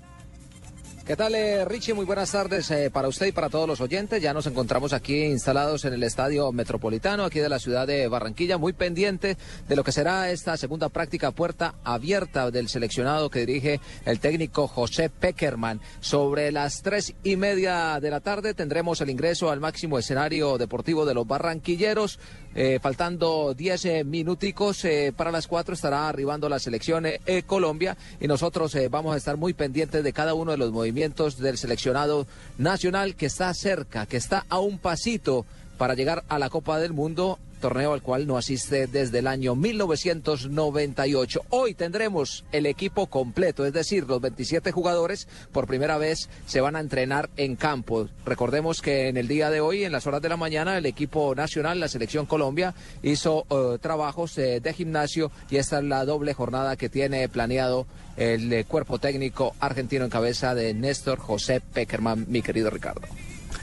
¿Qué tal, eh, Richie? Muy buenas tardes eh, para usted y para todos los oyentes. Ya nos encontramos aquí instalados en el Estadio Metropolitano, aquí de la ciudad de Barranquilla, muy pendiente de lo que será esta segunda práctica puerta abierta del seleccionado que dirige el técnico José Peckerman. Sobre las tres y media de la tarde tendremos el ingreso al máximo escenario deportivo de los barranquilleros. Eh, faltando 10 eh, minuticos para las 4 estará arribando la selección Colombia y nosotros vamos a estar muy pendientes de cada uno de los movimientos del seleccionado nacional que está cerca, que está a un pasito para llegar a la Copa del Mundo, torneo al cual no asiste desde el año 1998. Hoy tendremos el equipo completo, es decir, los 27 jugadores por primera vez se van a entrenar en campo. Recordemos que en el día de hoy, en las horas de la mañana, el equipo nacional, la selección Colombia, hizo eh, trabajos eh, de gimnasio y esta es la doble jornada que tiene planeado el eh, cuerpo técnico argentino en cabeza de Néstor José Peckerman, mi querido Ricardo.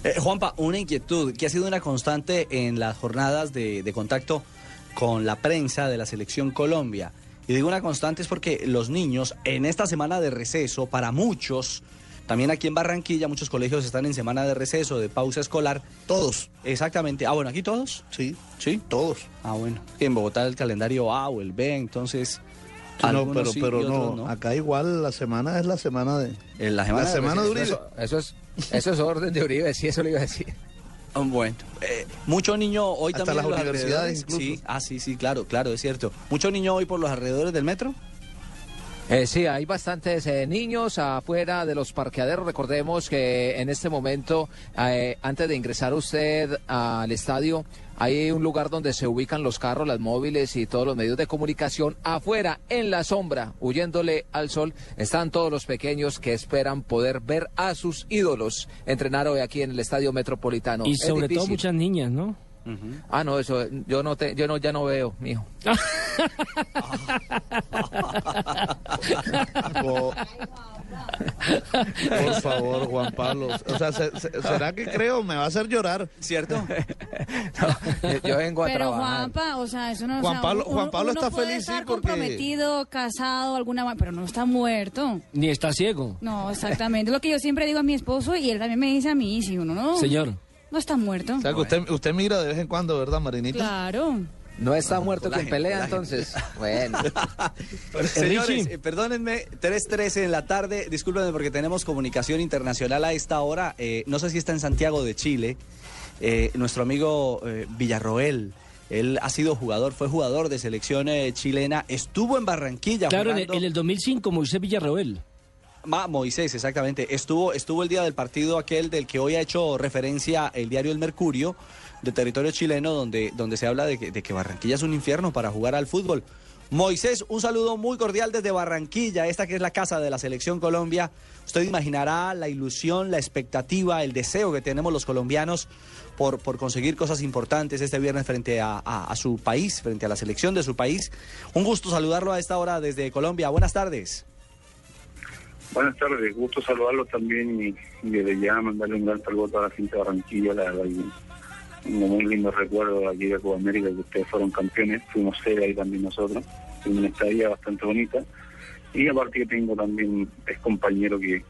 Eh, Juanpa, una inquietud que ha sido una constante en las jornadas de, de contacto con la prensa de la selección Colombia. Y digo una constante es porque los niños en esta semana de receso, para muchos, también aquí en Barranquilla, muchos colegios están en semana de receso, de pausa escolar. Todos. Exactamente. Ah, bueno, ¿aquí todos? Sí. ¿Sí? Todos. Ah, bueno. En Bogotá el calendario A o el B, entonces... No, pero, sí pero otros no, acá igual la semana es la semana de... En la semana, la semana de Uribe. Eso, eso es, eso es orden de Uribe, sí, eso le iba a decir. Ah, Bueno, eh, mucho niño hoy Hasta también las los universidades. Sí, ah, sí, sí, claro, claro, es cierto. Mucho niño hoy por los alrededores del metro. Eh, sí, hay bastantes eh, niños afuera de los parqueaderos. Recordemos que en este momento, eh, antes de ingresar usted al estadio, hay un lugar donde se ubican los carros, las móviles y todos los medios de comunicación. Afuera, en la sombra, huyéndole al sol, están todos los pequeños que esperan poder ver a sus ídolos entrenar hoy aquí en el estadio metropolitano. Y Es sobre todo muchas niñas, ¿no? Ah, no, eso, yo no te, yo no, ya no veo, mijo. Por, favor, Juan Pablo. O sea, se- se- ¿será que creo? Me va a hacer llorar. ¿Cierto? yo vengo a Pero trabajar. Juanpa, o sea, eso no Juan o sea, Pablo- Juan Pablo uno está puede feliz, sí, estar porque- comprometido, casado, alguna, pero no está muerto. Ni está ciego. No, exactamente. Es lo que yo siempre digo a mi esposo y él también me dice a mí, si uno no. Señor. No está muerto. O sea, que usted, usted mira de vez en cuando, ¿verdad, Marinita? Claro. No está muerto quien pelea, entonces. Bueno. Señores, Richie. eh, perdónenme, 3.13 en la tarde, discúlpenme porque tenemos comunicación internacional a esta hora. Eh, no sé si está en Santiago de Chile. Eh, nuestro amigo eh, Villarroel, él ha sido jugador, fue jugador de selección eh, chilena, estuvo en Barranquilla Claro, en el, en el 2005, Moisés Villarroel. Ma- Moisés, exactamente. Estuvo, estuvo el día del partido aquel del que hoy ha hecho referencia el diario El Mercurio, de territorio chileno, donde, donde se habla de que, de que Barranquilla es un infierno para jugar al fútbol. Moisés, un saludo muy cordial desde Barranquilla, esta que es la casa de la Selección Colombia. Usted imaginará la ilusión, la expectativa, el deseo que tenemos los colombianos por, por conseguir cosas importantes este viernes frente a, a- su país, frente a la selección de su país. Un gusto saludarlo a esta hora desde Colombia. Buenas tardes. Buenas tardes, gusto saludarlos también y, desde ya mandarle un gran saludo a la gente de Barranquilla, la un muy lindo recuerdo aquí de Copa América, que ustedes fueron campeones, fuimos sede ahí también nosotros, en una estadía bastante bonita, y aparte que tengo también es compañero que,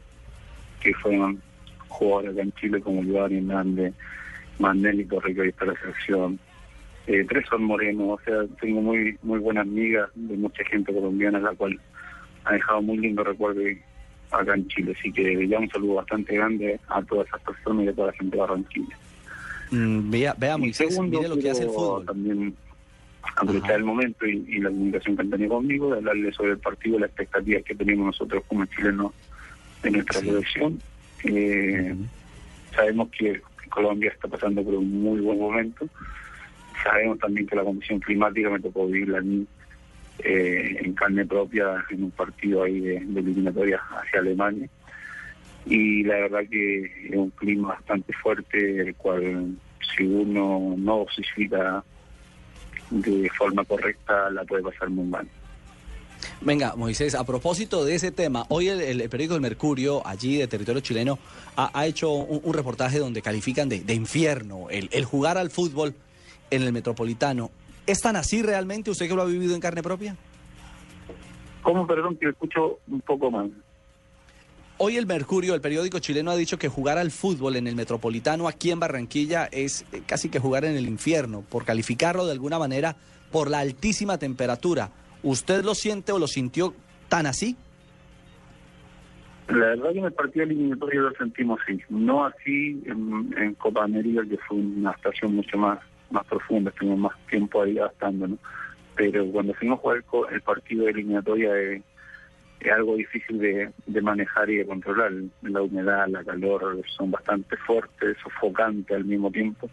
que fueron jugadores acá en Chile como Giovanni Hernández, Manelli Torrico, ahí está la selección, eh, Tresor Moreno, o sea, tengo muy muy buenas amigas de mucha gente colombiana, la cual ha dejado muy lindo recuerdo acá en Chile. Así que ya un saludo bastante grande a todas esas personas y a toda la gente de Barranquilla. Mm, vea, vea Moisés, mire lo que hace el fútbol. También aprovechar el momento y, y la comunicación que han tenido conmigo, de hablarle sobre el partido, las expectativas que tenemos nosotros como chilenos en nuestra selección. Eh, Sabemos que Colombia está pasando por un muy buen momento. Sabemos también que la condición climática me tocó vivirla a mí eh, en carne propia en un partido ahí de, de eliminatoria hacia Alemania. Y la verdad que es un clima bastante fuerte, el cual si uno no dosifica de forma correcta la puede pasar muy mal. Venga, Moisés, a propósito de ese tema, hoy el, el periódico El Mercurio, allí de territorio chileno, ha, ha hecho un, un reportaje donde califican de, de infierno el, el jugar al fútbol en el metropolitano. ¿Es tan así realmente usted que lo ha vivido en carne propia? ¿Cómo, perdón, que escucho un poco mal? Hoy el Mercurio, el periódico chileno, ha dicho que jugar al fútbol en el metropolitano aquí en Barranquilla es eh, casi que jugar en el infierno, por calificarlo de alguna manera por la altísima temperatura. ¿Usted lo siente o lo sintió tan así? La verdad que en el partido eliminatorio lo sentimos así, no así en, Copa América, que fue una estación mucho más más profunda, estuvimos más tiempo ahí gastando, ¿no? Pero cuando fuimos a jugar el, partido de eliminatoria es, algo difícil de, de manejar y de controlar. La humedad, la calor son bastante fuertes, sofocantes al mismo tiempo,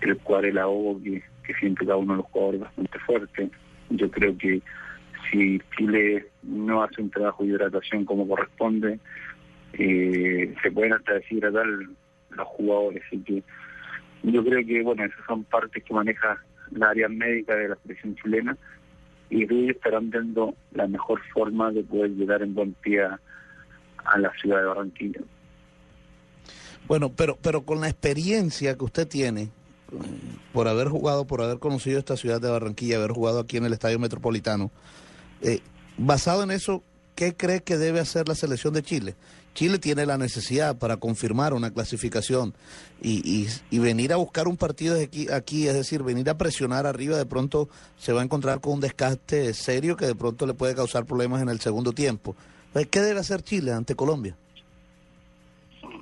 el cual el ahogo que, que siente cada uno de los jugadores es bastante fuerte. Yo creo que si Chile no hace un trabajo de hidratación como corresponde, eh, se pueden hasta deshidratar los jugadores. Así que yo creo que, bueno, esas son partes que maneja la área médica de la selección chilena y ellos estarán viendo la mejor forma de poder llegar en buen pie a, la ciudad de Barranquilla. Bueno, pero, pero con la experiencia que usted tiene, eh, por haber jugado, por haber conocido esta ciudad de Barranquilla, haber jugado aquí en el Estadio Metropolitano, Eh, basado en eso, ¿qué cree que debe hacer la selección de Chile? Chile tiene la necesidad para confirmar una clasificación y, y- venir a buscar un partido aquí, aquí, es decir, venir a presionar arriba, de pronto se va a encontrar con un desgaste serio que de pronto le puede causar problemas en el segundo tiempo. ¿Qué debe hacer Chile ante Colombia?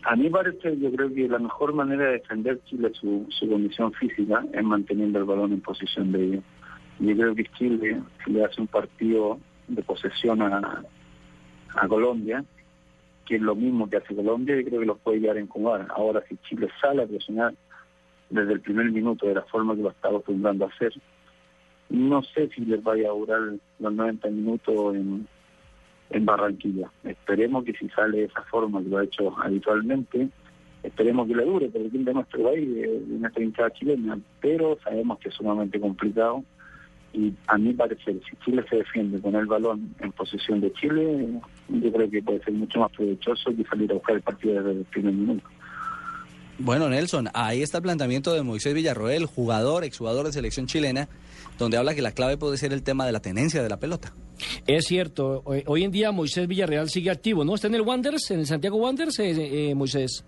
A mí parece, yo creo que la mejor manera de defender Chile su, su condición física es manteniendo el balón en posición de ellos. Yo creo que Chile, le hace un partido de posesión a, a Colombia, que es lo mismo que hace Colombia, yo creo que los puede llegar a incomodar. Ahora, si Chile sale a presionar desde el primer minuto de la forma que lo está acostumbrando a hacer, no sé si les vaya a durar los 90 minutos en, en Barranquilla. Esperemos que si sale de esa forma que lo ha hecho habitualmente, esperemos que le dure por el bien de nuestro país, de nuestra hinchada chilena, pero sabemos que es sumamente complicado y a mi parecer, si Chile se defiende con el balón en posesión de Chile, yo creo que puede ser mucho más provechoso que salir a buscar el partido desde el primer minuto. Bueno, Nelson, ahí está el planteamiento de Moisés Villarroel, jugador, exjugador de selección chilena, donde habla que la clave puede ser el tema de la tenencia de la pelota. Es cierto, hoy, hoy en día Moisés Villarreal sigue activo, ¿no? Está en el Wanderers, en el Santiago Wanderers, eh, eh, Moisés.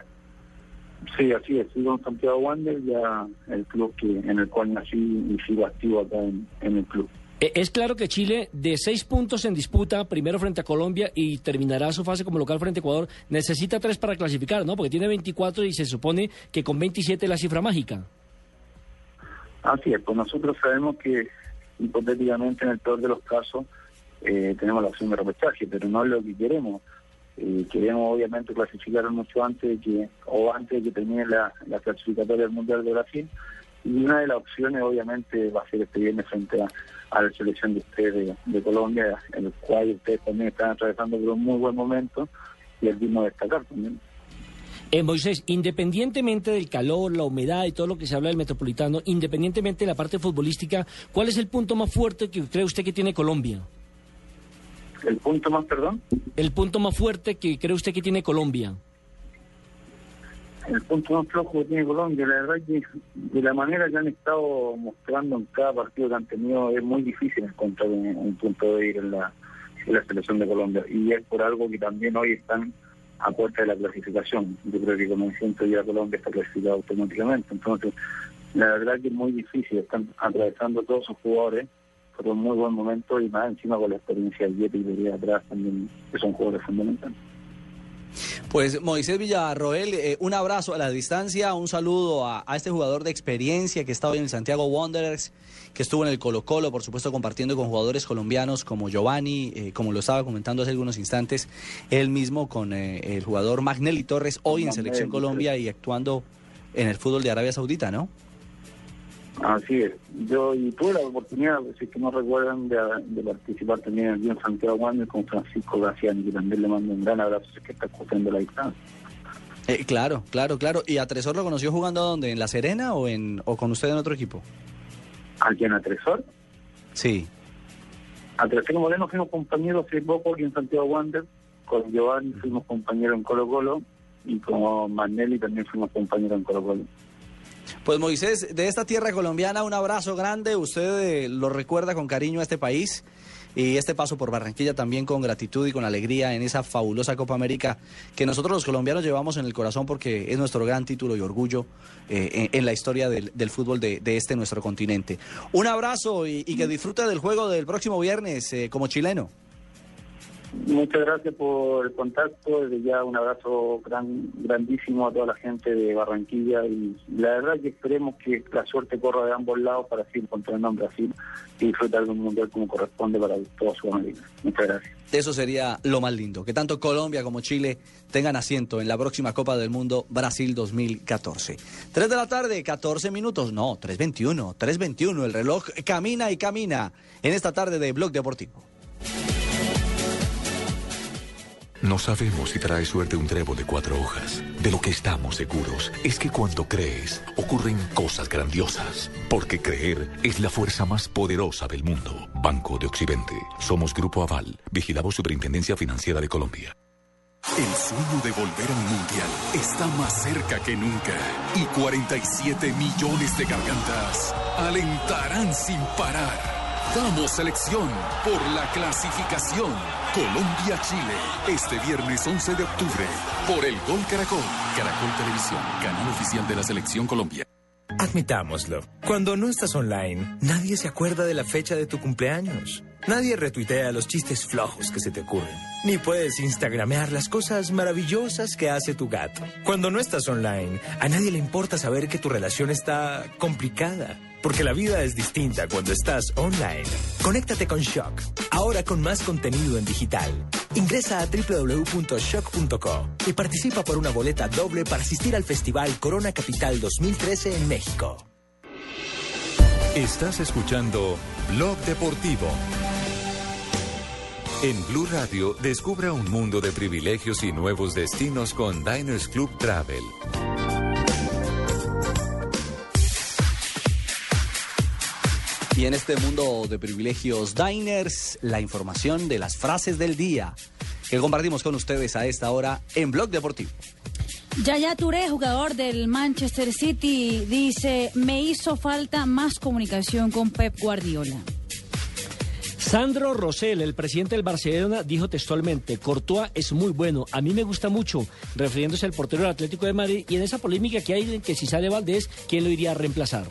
Sí, así es, sigo en Santiago Wander, ya el club que en el cual nací y sigo activo acá en, en el club. Eh, Es claro que Chile, de seis puntos en disputa, primero frente a Colombia y terminará su fase como local frente a Ecuador, necesita tres para clasificar, ¿no? Porque tiene 24 y se supone que con 27 es la cifra mágica. Así es, pues nosotros sabemos que hipotéticamente en el peor de los casos eh, tenemos la opción de repechaje, pero no es lo que queremos. Eh, queremos obviamente clasificar mucho antes de que, o antes de que termine la, la clasificatoria del Mundial de Brasil. Y una de las opciones obviamente va a ser este viernes frente a, la selección de ustedes de, Colombia, en el cual ustedes también están atravesando por un muy buen momento y es digno de destacar también. Eh, Moisés, independientemente del calor, la humedad y todo lo que se habla del metropolitano, independientemente de la parte futbolística, ¿cuál es el punto más fuerte que cree usted que tiene Colombia? ¿El punto más, perdón? El punto más fuerte que cree usted que tiene Colombia. El punto más flojo que tiene Colombia, la verdad que de la manera que han estado mostrando en cada partido que han tenido, es muy difícil encontrar un, un punto de ir en la, en la selección de Colombia. Y es por algo que también hoy están a puerta de la clasificación. Yo creo que con el ciento ya Colombia está clasificado automáticamente. Entonces, la verdad que es muy difícil. Están atravesando todos sus jugadores por un muy buen momento y más encima con la experiencia de Yeti y de atrás también, que son jugadores fundamentales. Pues Moisés Villarroel, eh, un abrazo a la distancia, un saludo a, a este jugador de experiencia que está hoy en el Santiago Wanderers, que estuvo en el Colo Colo, por supuesto compartiendo con jugadores colombianos como Giovanni, eh, como lo estaba comentando hace algunos instantes, él mismo con eh, el jugador Magnelli Torres, hoy en Selección Colombia y actuando en el fútbol de Arabia Saudita, ¿no? Así es. Yo y tuve la oportunidad, si es que no recuerdan, de, de participar también aquí en Santiago Wander con Francisco Graciani, que también le mando un gran abrazo, que está escuchando la distancia. Eh, claro, claro, claro. ¿Y a Tresor lo conoció jugando dónde? ¿En La Serena o, en, o con usted en otro equipo? ¿Aquí en Atresor? Sí. A Tresor Moreno fuimos compañeros hace poco aquí en Santiago Wander, con Giovanni fuimos compañeros en Colo Colo y con Manelli también fuimos compañeros en Colo Colo. Pues Moisés, de esta tierra colombiana, un abrazo grande. Usted eh, lo recuerda con cariño a este país y este paso por Barranquilla también con gratitud y con alegría en esa fabulosa Copa América que nosotros los colombianos llevamos en el corazón porque es nuestro gran título y orgullo eh, en, la historia del, fútbol de, este nuestro continente. Un abrazo y, y, que disfrute del juego del próximo viernes eh, como chileno. Muchas gracias por el contacto. Desde ya un abrazo gran, grandísimo a toda la gente de Barranquilla y la verdad que esperemos que la suerte corra de ambos lados para así encontrarnos en Brasil y disfrutar de un mundial como corresponde para toda Sudamérica. Muchas gracias. Eso sería lo más lindo, que tanto Colombia como Chile tengan asiento en la próxima Copa del Mundo Brasil 2014. 3 de la tarde, 14 minutos, no, 3.21, 3.21, el reloj camina y camina en esta tarde de Blog Deportivo. No sabemos si trae suerte un trevo de cuatro hojas. De lo que estamos seguros es que cuando crees, ocurren cosas grandiosas. Porque creer es la fuerza más poderosa del mundo. Banco de Occidente. Somos Grupo Aval. Vigilamos Superintendencia Financiera de Colombia. El sueño de volver al Mundial está más cerca que nunca. Y 47 millones de gargantas alentarán sin parar. Vamos selección por la clasificación. Colombia-Chile, este viernes 11 de octubre, por el Gol Caracol. Caracol Televisión, canal oficial de la selección Colombia. Admitámoslo, cuando no estás online, nadie se acuerda de la fecha de tu cumpleaños. Nadie retuitea los chistes flojos que se te ocurren. Ni puedes instagramear las cosas maravillosas que hace tu gato. Cuando no estás online, a nadie le importa saber que tu relación está complicada. Porque la vida es distinta cuando estás online. Conéctate con Shock, ahora con más contenido en digital. Ingresa a www.shock.co y participa por una boleta doble para asistir al Festival Corona Capital 2013 en México. Estás escuchando Blog Deportivo. En Blue Radio, descubra un mundo de privilegios y nuevos destinos con Diners Club Travel. Y en este mundo de privilegios diners, la información de las frases del día que compartimos con ustedes a esta hora en Blog Deportivo. Yaya Touré, jugador del Manchester City, dice, me hizo falta más comunicación con Pep Guardiola. Sandro Rosell, el presidente del Barcelona, dijo textualmente, Courtois es muy bueno, a mí me gusta mucho, refiriéndose al portero del Atlético de Madrid y en esa polémica que hay en que si sale Valdés, ¿quién lo iría a reemplazar?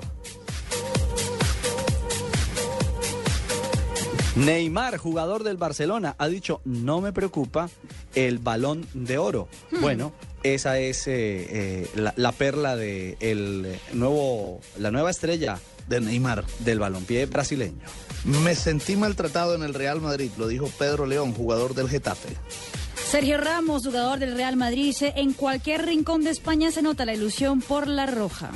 Neymar, jugador del Barcelona, ha dicho, no me preocupa el balón de oro. Bueno, esa es eh, eh, la, la perla de el nuevo, la nueva estrella de Neymar del balompié brasileño. Me sentí maltratado en el Real Madrid, lo dijo Pedro León, jugador del Getafe. Sergio Ramos, jugador del Real Madrid, dice, en cualquier rincón de España se nota la ilusión por la roja.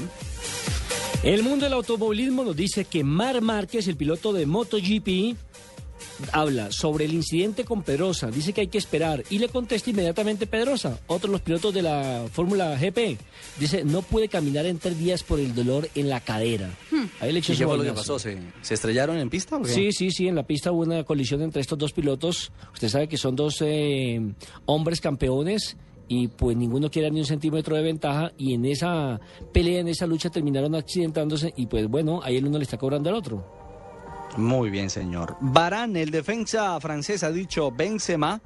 El mundo del automovilismo nos dice que Mar Márquez, el piloto de MotoGP, habla sobre el incidente con Pedrosa, dice que hay que esperar y le contesta inmediatamente Pedrosa, otro de los pilotos de la Fórmula GP, dice no puede caminar en tres días por el dolor en la cadera. Ahí le echó ¿Y su qué fue lo que pasó? ¿Se, se estrellaron en pista o qué? Sí, sí, sí, en la pista hubo una colisión entre estos dos pilotos. Usted sabe que son dos eh, hombres campeones y pues ninguno quiere dar ni un centímetro de ventaja y en esa pelea, en esa lucha terminaron accidentándose y pues bueno, ahí el uno le está cobrando al otro. Muy bien, señor. Barán, el defensa francés, ha dicho Benzema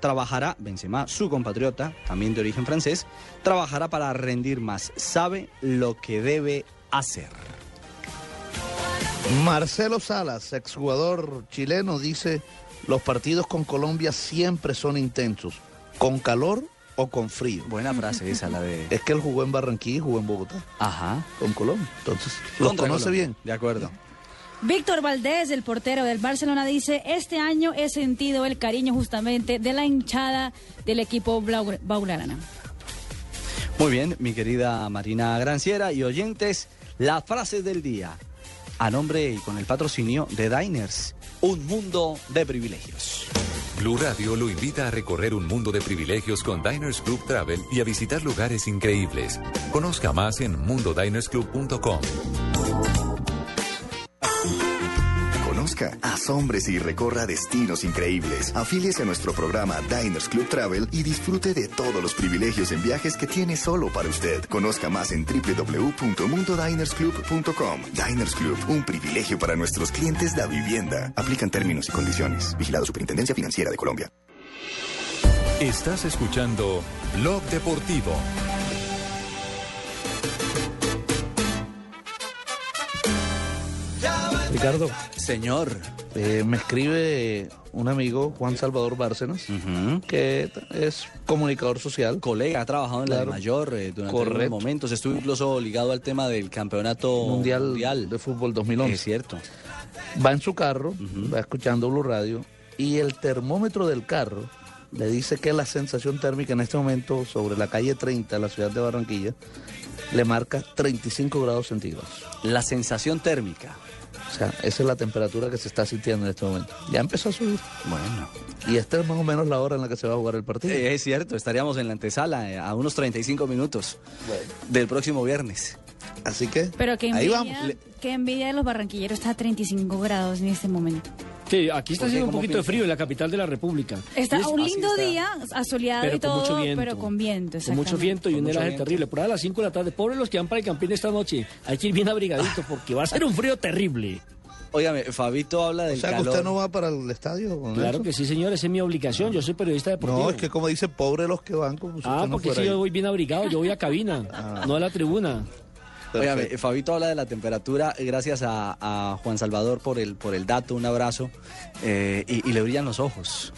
trabajará, Benzema, su compatriota, también de origen francés, trabajará para rendir más. Sabe lo que debe hacer. Marcelo Salas, exjugador chileno, dice, los partidos con Colombia siempre son intensos, con calor o con frío. Buena frase esa, la de... Es que él jugó en Barranquilla y jugó en Bogotá. Ajá. Con Colombia. Entonces, los conoce Colombia. bien. De acuerdo. Víctor Valdés, el portero del Barcelona, dice, este año he sentido el cariño justamente de la hinchada del equipo blau- blaugrana. Muy bien, mi querida Marina Granciera y oyentes, las frases del día. A nombre y con el patrocinio de Diners, un mundo de privilegios. Blue Radio lo invita a recorrer un mundo de privilegios con Diners Club Travel y a visitar lugares increíbles. Conozca más en mundodinersclub.com. asómbrese y recorra destinos increíbles. Afíliese a nuestro programa Diners Club Travel y disfrute de todos los privilegios en viajes que tiene solo para usted. Conozca más en www.mundodinersclub.com. Diners Club, un privilegio para nuestros clientes de vivienda. Aplican términos y condiciones. Vigilado Superintendencia Financiera de Colombia. Estás escuchando Blog Deportivo. Ricardo. Señor. Eh, me escribe un amigo, Juan Salvador Bárcenas, que es comunicador social. Colega, ha trabajado en la de mayor eh, durante Correcto. momentos. Estuvo incluso ligado al tema del campeonato Mundial, de Fútbol 2011. Es cierto. Va en su carro, va escuchando Blue Radio y el termómetro del carro le dice que la sensación térmica en este momento sobre la calle 30 de la ciudad de Barranquilla le marca 35 grados centígrados. La sensación térmica. O sea, esa es la temperatura que se está sintiendo en este momento. Ya empezó a subir. Bueno. Y esta es más o menos la hora en la que se va a jugar el partido. Eh, es cierto, estaríamos en la antesala eh, a unos 35 minutos del próximo viernes. Así que Pero que ahí envidia, vamos. Le- que envidia de los barranquilleros está a 35 grados en este momento. Sí, aquí está ¿Por qué? haciendo un ¿Cómo poquito de frío en la capital de la República. Está es- un lindo está. día, asoleado Pero y con todo, mucho viento. pero con viento. Con mucho viento y Con un helaje viento. terrible. Por ahí a las 5 de la tarde, pobres los que van para el campín esta noche. Hay que ir bien abrigaditos porque va a ser un frío terrible. Óigame, Fabito habla del O sea, que calor. usted no va para el estadio. don Claro que sí, señor, esa es mi obligación. Yo soy periodista deportivo. No, es que como dice, pobre los que van. Como si Ah, usted no porque fuera si yo ahí. voy bien abrigado, yo voy a cabina, Ah. no a la tribuna. Óigame, Fabito habla de la temperatura, gracias a, a Juan Salvador por el, por el dato, un abrazo, eh, y, y le brillan los ojos.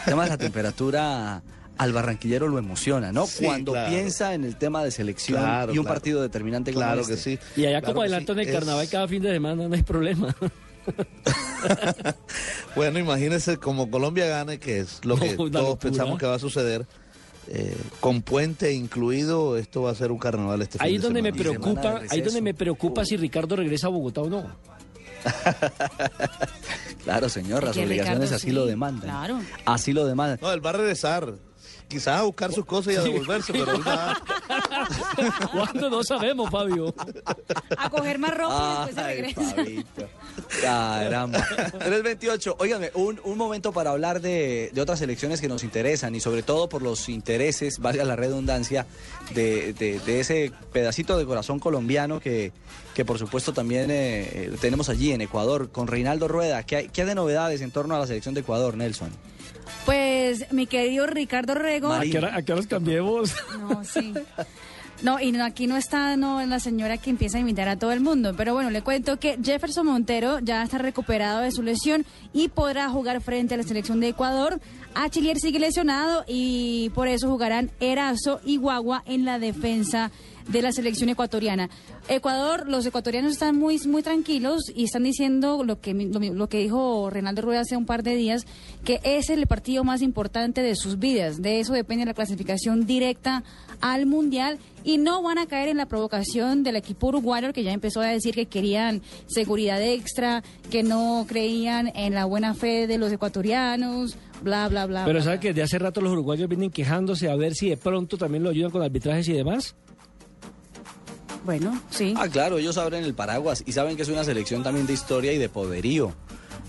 El tema de la temperatura al barranquillero lo emociona, ¿no? Sí, Cuando claro. piensa en el tema de selección Claro, y un claro. partido determinante como Claro este. que sí. Y allá Claro como que adelantan sí, el es- carnaval cada fin de semana, no hay problema. Bueno, imagínese como Colombia gane, que es lo que todos locura. pensamos que va a suceder. Eh, con puente incluido, esto va a ser un carnaval este Ahí fin es de donde me semana. preocupa, ahí donde me preocupa si Ricardo regresa a Bogotá o no. Claro, señor, las obligaciones Ricardo, así sí, lo demandan. Claro. Así lo demandan. No, él va a regresar. Quizás a buscar sus cosas y a devolverse, pero él va- ¿Cuándo? No sabemos, Fabio. A coger más ropa y después se regresa. Caramba. 328. Óigame, un, un momento para hablar de, de otras elecciones que nos interesan y sobre todo por los intereses, valga la redundancia, de, de- de ese pedacito de corazón colombiano que, que por supuesto también eh, eh, tenemos allí en Ecuador con Reinaldo Rueda. ¿Qué hay, ¿Qué hay de novedades en torno a la selección de Ecuador, Nelson? Pues mi querido Ricardo Rego. ¿A qué hora, a qué horas? No, sí. No, y no, aquí no está no, la señora que empieza a invitar a todo el mundo. Pero bueno, le cuento que Jefferson Montero ya está recuperado de su lesión y podrá jugar frente a la selección de Ecuador. Achillier sigue lesionado y por eso jugarán Erazo y Guagua en la defensa de la selección ecuatoriana. Ecuador, los ecuatorianos están muy muy tranquilos y están diciendo lo que lo, lo que dijo Reinaldo Rueda hace un par de días, que es el partido más importante de sus vidas. De eso depende la clasificación directa al Mundial y no van a caer en la provocación del equipo uruguayo que ya empezó a decir que querían seguridad extra, que no creían en la buena fe de los ecuatorianos, bla, bla, bla. Pero bla. ¿sabe que de hace rato los uruguayos vienen quejándose a ver si de pronto también lo ayudan con arbitrajes y demás? Bueno, sí. Ah, claro, ellos abren el paraguas y saben que es una selección también de historia y de poderío.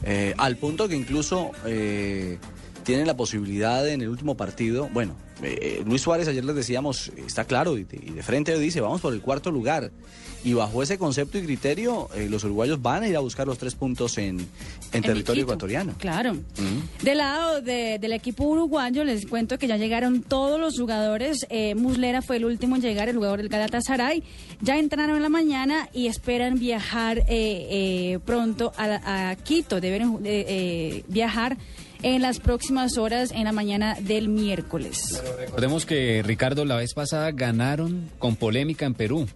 Eh, al punto que incluso eh, tienen la posibilidad en el último partido, bueno, eh, Luis Suárez ayer les decíamos, está claro, y de, y de dice, vamos por el cuarto lugar. Y bajo ese concepto y criterio, eh, los uruguayos van a ir a buscar los tres puntos en, en territorio ecuatoriano. Claro. Mm. Del lado de- del equipo uruguayo, les cuento que ya llegaron todos los jugadores. Eh, Muslera fue el último en llegar, el jugador del Galatasaray. Ya entraron en la mañana y esperan viajar eh, eh, pronto a, a Quito. Deben eh, eh, viajar en las próximas horas en la mañana del miércoles. Recordemos que Ricardo la vez pasada ganaron con polémica en Perú,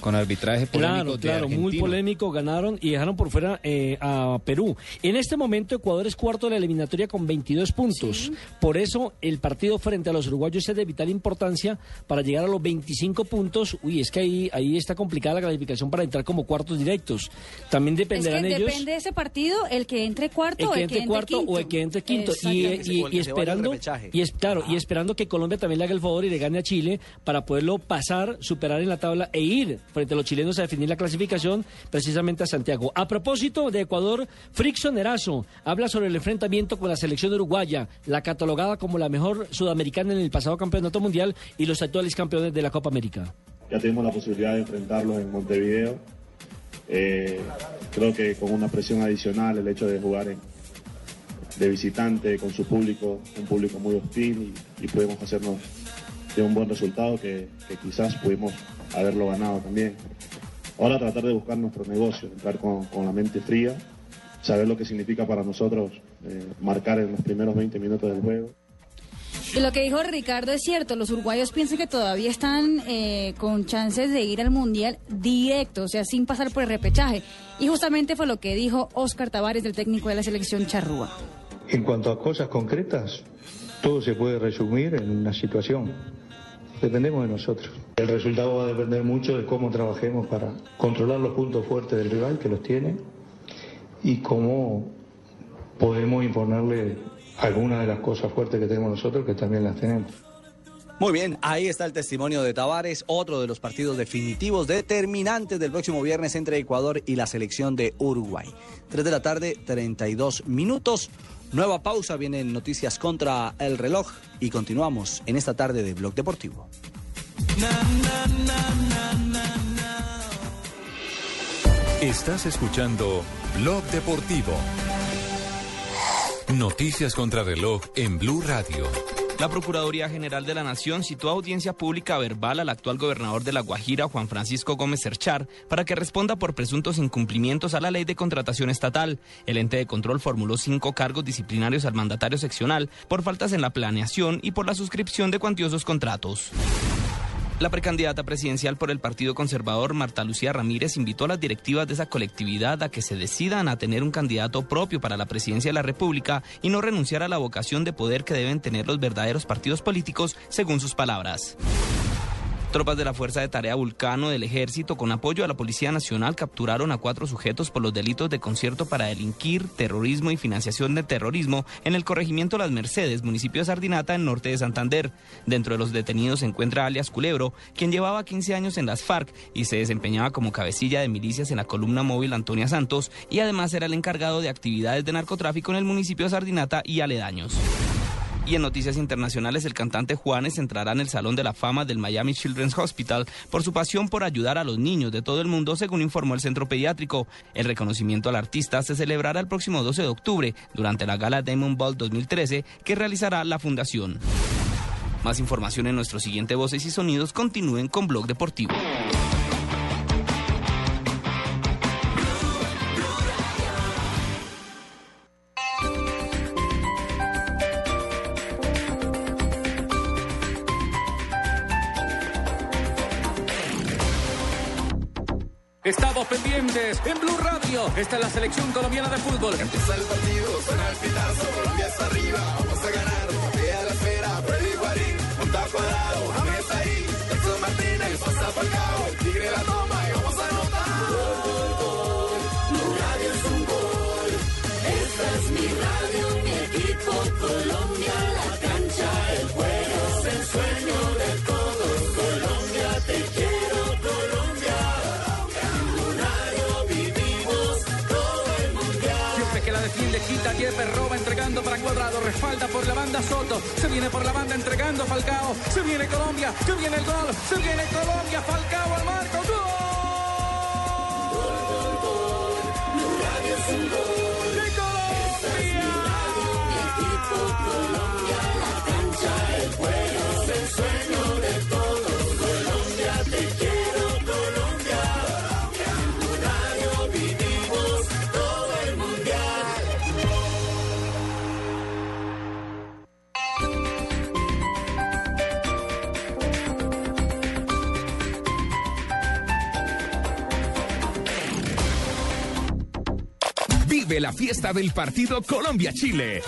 con arbitraje polémico Claro, de claro, muy polémico, ganaron y dejaron por fuera eh, a Perú. En este momento Ecuador es cuarto de la eliminatoria con 22 puntos. Por eso el partido frente a los uruguayos es de vital importancia para llegar a los 25 puntos. Uy, es que ahí, ahí está complicada la clasificación para entrar como cuartos directos. También Es que dependerán ellos. depende de ese partido el que entre cuarto El o que el que entre cuarto quinto. o el que entre quinto. Y, esperando, y es, claro, y esperando que Colombia también le haga el favor y le gane a Chile para poderlo pasar, superar en la tabla e ir frente a los chilenos a definir la clasificación precisamente a Santiago. A propósito de Ecuador, Frickson Erazo habla sobre el enfrentamiento con la selección uruguaya, la catalogada como la mejor sudamericana en el pasado campeonato mundial y los actuales campeones de la Copa América. Ya tuvimos la posibilidad de enfrentarlos en Montevideo. Eh, creo que con una presión adicional, el hecho de jugar de visitante con su público, un público muy hostil y, y pudimos hacernos de un buen resultado que, que quizás pudimos haberlo ganado también. Ahora tratar de buscar nuestro negocio, entrar con, con la mente fría, saber lo que significa para nosotros eh, marcar en los primeros 20 minutos del juego. Y lo que dijo Ricardo es cierto, los uruguayos piensan que todavía están eh, con chances de ir al Mundial directo, o sea, sin pasar por el repechaje. Y justamente fue lo que dijo Oscar Tavares, el técnico de la selección charrúa. En cuanto a cosas concretas, todo se puede resumir en una situación. Dependemos de nosotros. El resultado va a depender mucho de cómo trabajemos para controlar los puntos fuertes del rival, que los tiene, y cómo podemos imponerle algunas de las cosas fuertes que tenemos nosotros, que también las tenemos. Muy bien, ahí está el testimonio de Tavares, otro de los partidos definitivos determinantes del próximo viernes entre Ecuador y la selección de Uruguay. 3 de la tarde, 32 minutos. Nueva pausa, vienen noticias contra el reloj y continuamos en esta tarde de Blog Deportivo. Estás escuchando Blog Deportivo. Noticias contra reloj en Blue Radio. La Procuraduría General de la Nación citó a audiencia pública verbal al actual gobernador de La Guajira, Juan Francisco Gómez Cerchar, para que responda por presuntos incumplimientos a la ley de contratación estatal. El ente de control formuló cinco cargos disciplinarios al mandatario seccional por faltas en la planeación y por la suscripción de cuantiosos contratos. La precandidata presidencial por el Partido Conservador, Marta Lucía Ramírez, invitó a las directivas de esa colectividad a que se decidan a tener un candidato propio para la presidencia de la República y no renunciar a la vocación de poder que deben tener los verdaderos partidos políticos, según sus palabras. Tropas de la Fuerza de Tarea Vulcano del Ejército, con apoyo a la Policía Nacional, capturaron a cuatro sujetos por los delitos de concierto para delinquir, terrorismo y financiación de terrorismo en el corregimiento Las Mercedes, municipio de Sardinata, en norte de Santander. Dentro de los detenidos se encuentra alias Culebro, quien llevaba 15 años en las FARC y se desempeñaba como cabecilla de milicias en la columna móvil Antonia Santos y además era el encargado de actividades de narcotráfico en el municipio de Sardinata y aledaños. Y en noticias internacionales, el cantante Juanes entrará en el Salón de la Fama del Miami Children's Hospital por su pasión por ayudar a los niños de todo el mundo, según informó el centro pediátrico. El reconocimiento al artista se celebrará el próximo 12 de octubre durante la gala Diamond Ball 2013 que realizará la fundación. Más información en nuestro siguiente Voces y Sonidos. Continúen con Blog Deportivo. En Blue Radio. Esta es la selección colombiana de fútbol. Empieza el partido, suena el pitazo, Colombia está arriba, vamos a ganar. Vea la esfera, Freddy Guarín, monta cuadrado, James ahí, Edson Martínez, pasa Falcao, el Tigre la toma y vamos a anotar. Gol, gol, Blue Radio es un gol. Esta es mi radio, mi equipo, Colombia, la cancha, el juego, es el sueño Yepes, roba entregando para cuadrado, respalda por la banda Soto, se viene por la banda entregando Falcao, se viene Colombia, se viene el gol, se viene Colombia, Falcao al marco, ¡gol! Blue Radio es un gol. ¡De Esta es mi radio, mi equipo, Colombia, la cancha, el juego, la fiesta del partido Colombia-Chile.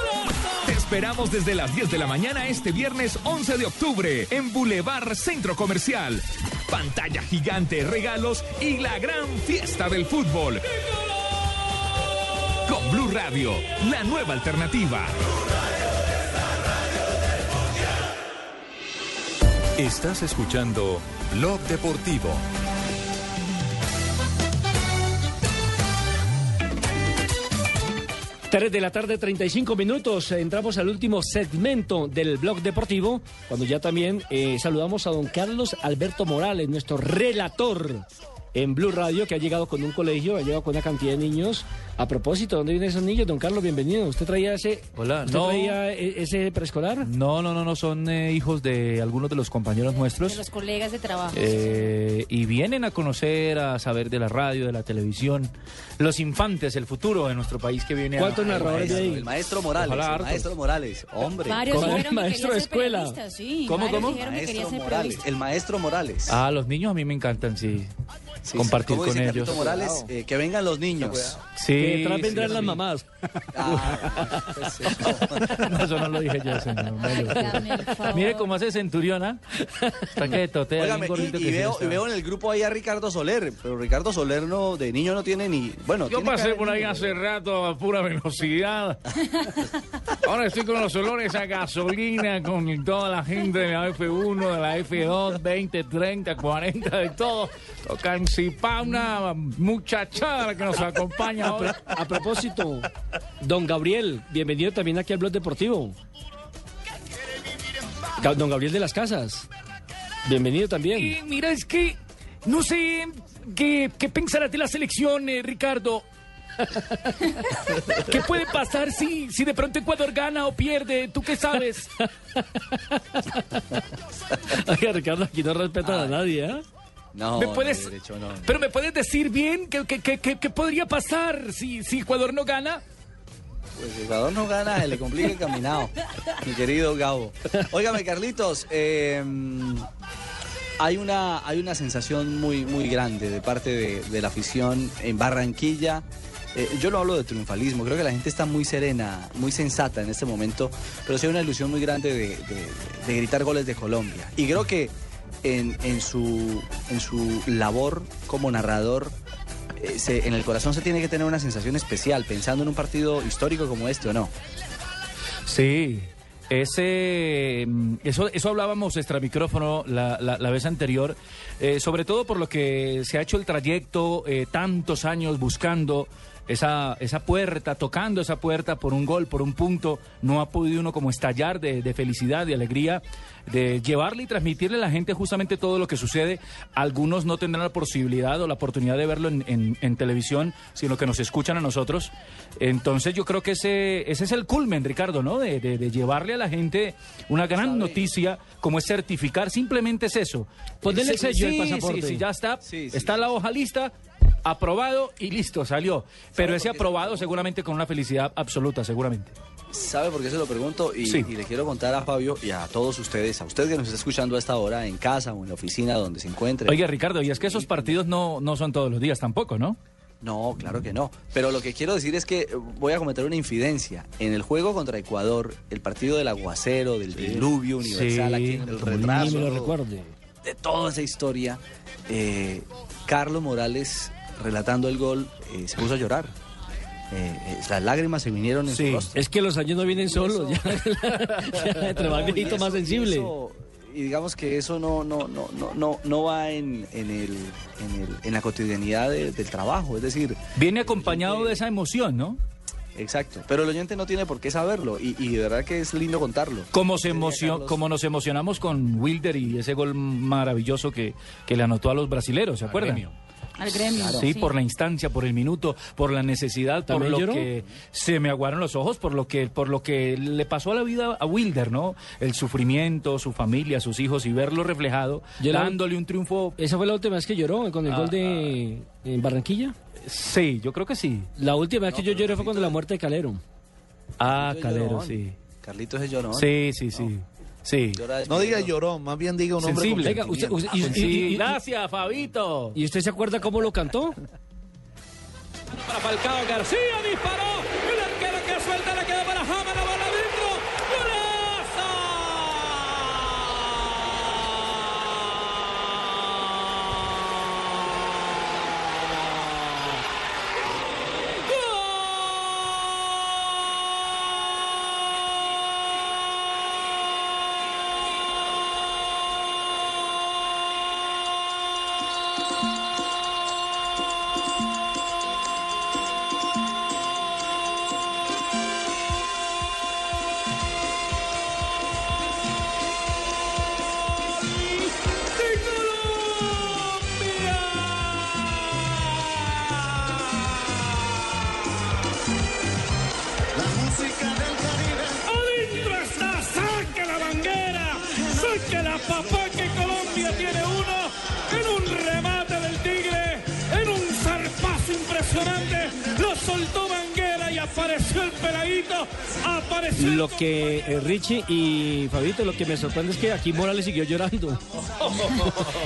Te esperamos desde las 10 de la mañana este viernes 11 de octubre en Boulevard Centro Comercial. Pantalla gigante, regalos y la gran fiesta del fútbol. Con Blue Radio, la nueva alternativa. Estás escuchando Blog Deportivo. Tres de la tarde, 35 minutos. Entramos al último segmento del blog deportivo, cuando ya también eh, saludamos a don Carlos Alberto Morales, nuestro relator en Blue Radio, que ha llegado con un colegio, ha llegado con una cantidad de niños. A propósito, ¿dónde vienen esos niños? Don Carlos, bienvenido. ¿Usted traía ese, Hola, ¿usted no. traía e- ese preescolar? No, no, no, no, son eh, hijos de algunos de los compañeros De nuestros. los colegas de trabajo. eh, y vienen a conocer, a saber de la radio, de la televisión, los infantes, el futuro de nuestro país que viene a- ¿Cuántos a- narradores hay ahí? El maestro Morales, Ojalá el maestro Morales, hombre. Varios que Maestro de escuela. sí. ¿Cómo, cómo? Maestro Morales, el maestro Morales. Ah, los niños a mí me encantan, sí. Sí, Compartir ¿cómo con dice ellos. Morales, eh, que vengan los niños. Sí, que detrás sí, vendrán sí. las mamás. No, eso no lo dije yo, señor. Mire cómo hace Centuriona. Está que totea, gordito y, y que sí veo, y veo en el grupo ahí a Ricardo Soler, pero Ricardo Soler no, de niño no tiene ni... Bueno, Yo tiene pasé por ahí niño, hace rato a pura velocidad. Ahora estoy con los olores a gasolina, con toda la gente de la F1, de la F2, 20, 30, 40, de todo. Tocan Cipá, una muchachada que nos acompaña ahora. a propósito, don Gabriel, bienvenido también aquí al blog deportivo. Don Gabriel de las Casas, bienvenido también. Mira, es que no sé qué, qué pensarás de la selección, eh, Ricardo. ¿Qué puede pasar si, si de pronto Ecuador gana o pierde? ¿Tú qué sabes? Oiga, Ricardo, aquí no respetan a nadie, ¿eh? No, ¿Me no, puedes- derecho, no. Pero me puedes decir bien qué, qué- qué- qué- qué podría pasar si, si Ecuador no gana. Pues si Ecuador no gana, se le complica el caminado, mi querido Gabo. Óigame, Carlitos, eh, hay, una, hay una sensación muy, muy grande de parte de, de la afición en Barranquilla. Eh, yo no hablo de triunfalismo, creo que la gente está muy serena, muy sensata en este momento, pero sí hay una ilusión muy grande de, de- de gritar goles de Colombia. Y creo que en, en su, en su labor como narrador, eh, se- en el corazón se tiene que tener una sensación especial, pensando en un partido histórico como este o no. Sí, ese, mm, eso, eso hablábamos extra micrófono la, la- vez anterior, eh, sobre todo por lo que se ha hecho el trayecto, eh, tantos años buscando esa, esa puerta, tocando esa puerta por un gol, por un punto, no ha podido uno como estallar de, de felicidad, de alegría, de llevarle y transmitirle a la gente justamente todo lo que sucede. Algunos no tendrán la posibilidad o la oportunidad de verlo en, en- en televisión, sino que nos escuchan a nosotros. Entonces yo creo que ese, ese es el culmen, Ricardo, ¿no? De, de- de llevarle a la gente una gran noticia como es certificar, simplemente es eso. Ponerle el Sí, sello sí, pasaporte. Sí, sí, ya está. Está la hoja lista, aprobado y listo, salió. Pero ese aprobado seguramente con una felicidad absoluta, seguramente. ¿Sabe por qué se lo pregunto? Y, Sí. y le quiero contar a Fabio y a todos ustedes, a usted que nos está escuchando a esta hora, en casa o en la oficina donde se encuentre. Oiga, Ricardo, y es que esos partidos no, no son todos los días tampoco, ¿no? No, claro que no. Pero lo que quiero decir es que eh, voy a cometer una infidencia. En el juego contra Ecuador, el partido del aguacero, del diluvio universal, Sí, aquí en el retraso lo recuerde. de toda esa historia, eh, Carlos Morales, relatando el gol, eh, se puso a llorar. Eh, eh, las lágrimas se vinieron en su rostro. Es que los años no vienen solos. Ya, ya, entre más No, y viejito, eso- más y sensible. eso- Y digamos que eso no, no, no, no, no, no va en, en, el, en, el- en la cotidianidad de- del trabajo. Es decir, Viene acompañado de esa emoción, ¿no? exacto. Pero el oyente no tiene por qué saberlo. Y, y de verdad que es lindo contarlo. Como, se emocion- Carlos. como nos emocionamos con Wilder y ese gol maravilloso que, que le anotó a los brasileros, ¿se acuerdan? Al gremio. Sí, por la instancia, por el minuto, por la necesidad, por ¿También lo lloró? que se me aguaron los ojos, por lo que por lo que le pasó a la vida a Wilder, ¿no? El sufrimiento, su familia, sus hijos y verlo reflejado, Yo la- dándole un triunfo. ¿Esa fue la última vez que lloró con el Ah, gol de en Barranquilla? Sí, yo creo que sí. La última vez que yo lloré fue cuando la muerte de Calero. Ah, Calero, llorón. sí. Carlitos es llorón. Sí, sí, sí. Sí. No diga llorón, más bien diga un hombre Sensible. con Venga, usted- sentimiento. usted- y- y- y- y- Gracias, Fabito. ¿Y usted se acuerda cómo lo cantó? Para Falcao García disparó. Richie y Fabito, lo que me sorprende es que aquí Morales siguió llorando.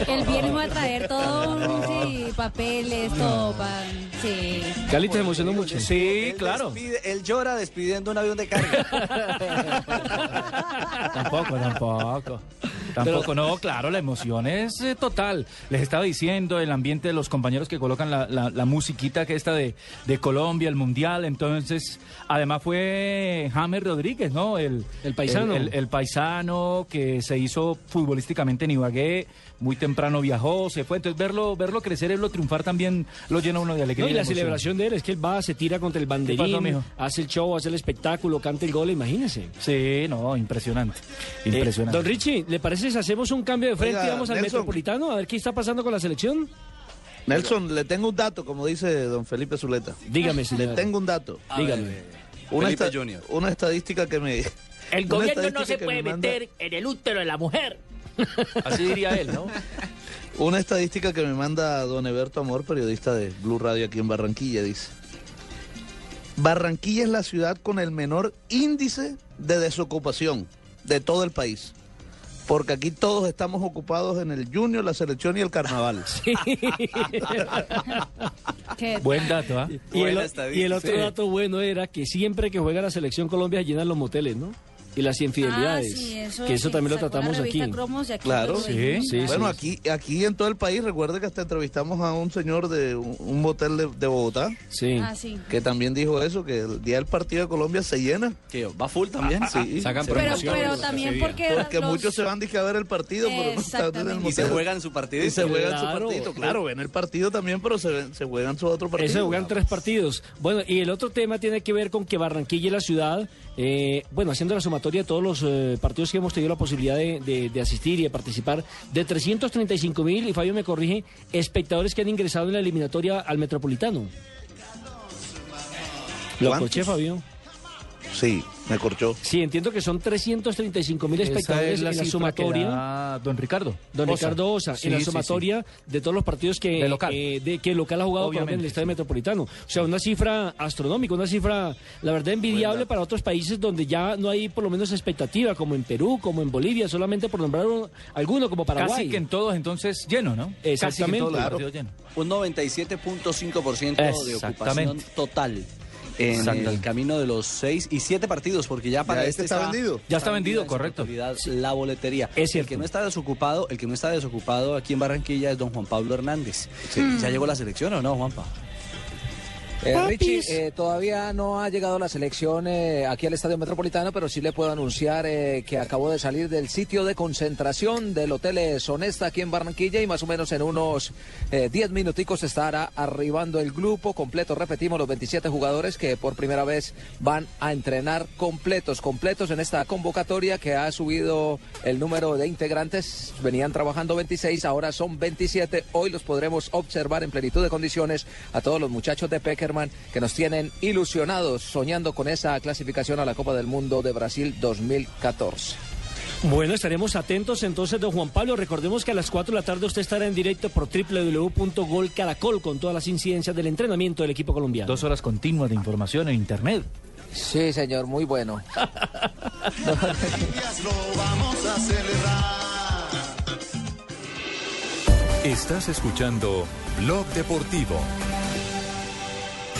El viernes va a traer todo, sí, papeles, todo. pa- sí. Cali te emocionó mucho. Sí, Él claro. despide- él llora despidiendo un avión de carga. Tampoco, tampoco. Tampoco, no, claro, la emoción es eh, total. Les estaba diciendo el ambiente de los compañeros que colocan la, la- la musiquita que está de, de Colombia, el Mundial. Entonces, además fue James Rodríguez, ¿no? El, El paisano. El, el- el paisano que se hizo futbolísticamente en Ibagué, muy temprano viajó, se fue. Entonces, verlo, verlo crecer, verlo triunfar también lo llena uno de alegría. No, y la celebración de él es que él va, se tira contra el pasó, banderín, mijo? hace el show, hace el espectáculo, canta el gol, imagínese. Sí, no, impresionante. Eh, Impresionante. don Richie, ¿le parece hacemos un cambio de frente Oiga, y vamos al Nelson. Metropolitano a ver qué está pasando con la selección? Nelson, le tengo un dato, como dice don Felipe Zuleta. Dígame, Le señor. tengo un dato. A Dígame. ver, Una, esta- Junior. una estadística que me... El gobierno no se puede me manda- meter en el útero de la mujer. Así diría él, ¿no? Una estadística que me manda don Eberto Amor, periodista de Blue Radio aquí en Barranquilla, dice. Barranquilla es la ciudad con el menor índice de desocupación de todo el país. Porque aquí todos estamos ocupados en el junior, la selección y el carnaval. Buen dato, ¿ah? Y, el, estadística. y el otro Sí. dato bueno era que siempre que juega la selección Colombia llenan los moteles, ¿no? Y las infidelidades. Ah, sí, eso que eso sí, también lo tratamos aquí. revista Cromos y aquí Claro, sí, bueno, sí. aquí aquí en todo el país, recuerde que hasta entrevistamos a un señor de un, un motel de, de Bogotá. Sí. Ah, sí. Que también dijo eso, que el día del partido de Colombia se llena. Que va full también. Sí. Sacan Se- Pero, promociones. pero también porque, Porque los- muchos se van dije, a ver el partido, pero no están en el Exactamente. Y se juegan su partido. Y se juegan su Claro. partido, claro, ven el partido también, pero se, ven- se juegan su otro partido. Ese juegan tres partidos. Bueno, y el otro tema tiene que ver con que Barranquilla es la ciudad, eh, bueno, haciendo la sumatoria de todos los eh, partidos que hemos tenido la posibilidad de, de- de asistir y de participar, de 335 mil, y Fabio me corrige, espectadores que han ingresado en la eliminatoria al Metropolitano. ¿Lo corché, Fabio? Sí, me corchó. Sí, entiendo que son 335 mil espectadores es la en la sumatoria. da don Ricardo. Don Osa. Ricardo Osa, Sí, en la sí, sí. sumatoria de todos los partidos que, De local. eh, de, que local ha jugado Colombia en el Obviamente, Estadio Metropolitano. O sea, una cifra astronómica, una cifra, la verdad, envidiable para otros países donde ya no hay por lo menos expectativa, como en Perú, como en Bolivia, solamente por nombrar un- alguno, como Paraguay. Casi que en todos entonces lleno, ¿no? Casi que en Exactamente. todos los Claro. lleno. Un 97.5% de ocupación Exactamente. total en el camino de los seis y siete partidos, porque ya para Ya este este está vendido. Ya está vendido, correcto. La boletería. Es El que no está desocupado, el que no está desocupado aquí en Barranquilla es don Juan Pablo Hernández. ¿Ya llegó la selección o no, Juanpa? Eh. Richie, eh, todavía no ha llegado la selección eh, aquí al Estadio Metropolitano, pero sí le puedo anunciar eh, que acabó de salir del sitio de concentración del Hotel Sonesta aquí en Barranquilla y más o menos en unos eh, 10 minuticos estará arribando el grupo completo. Repetimos, los 27 jugadores que por primera vez van a entrenar completos, completos en esta convocatoria que ha subido el número de integrantes. Venían trabajando 26, ahora son 27. Hoy los podremos observar en plenitud de condiciones a todos los muchachos de Peckerman que nos tienen ilusionados, soñando con esa clasificación a la Copa del Mundo de Brasil 2014. Bueno, estaremos atentos entonces, don Juan Pablo. Recordemos que a las 4 de la tarde usted estará en directo por www.golcaracol con todas las incidencias del entrenamiento del equipo colombiano. Dos horas continuas de información en internet. Sí, señor, muy bueno. Lo vamos a celebrar. Estás escuchando Blog Deportivo.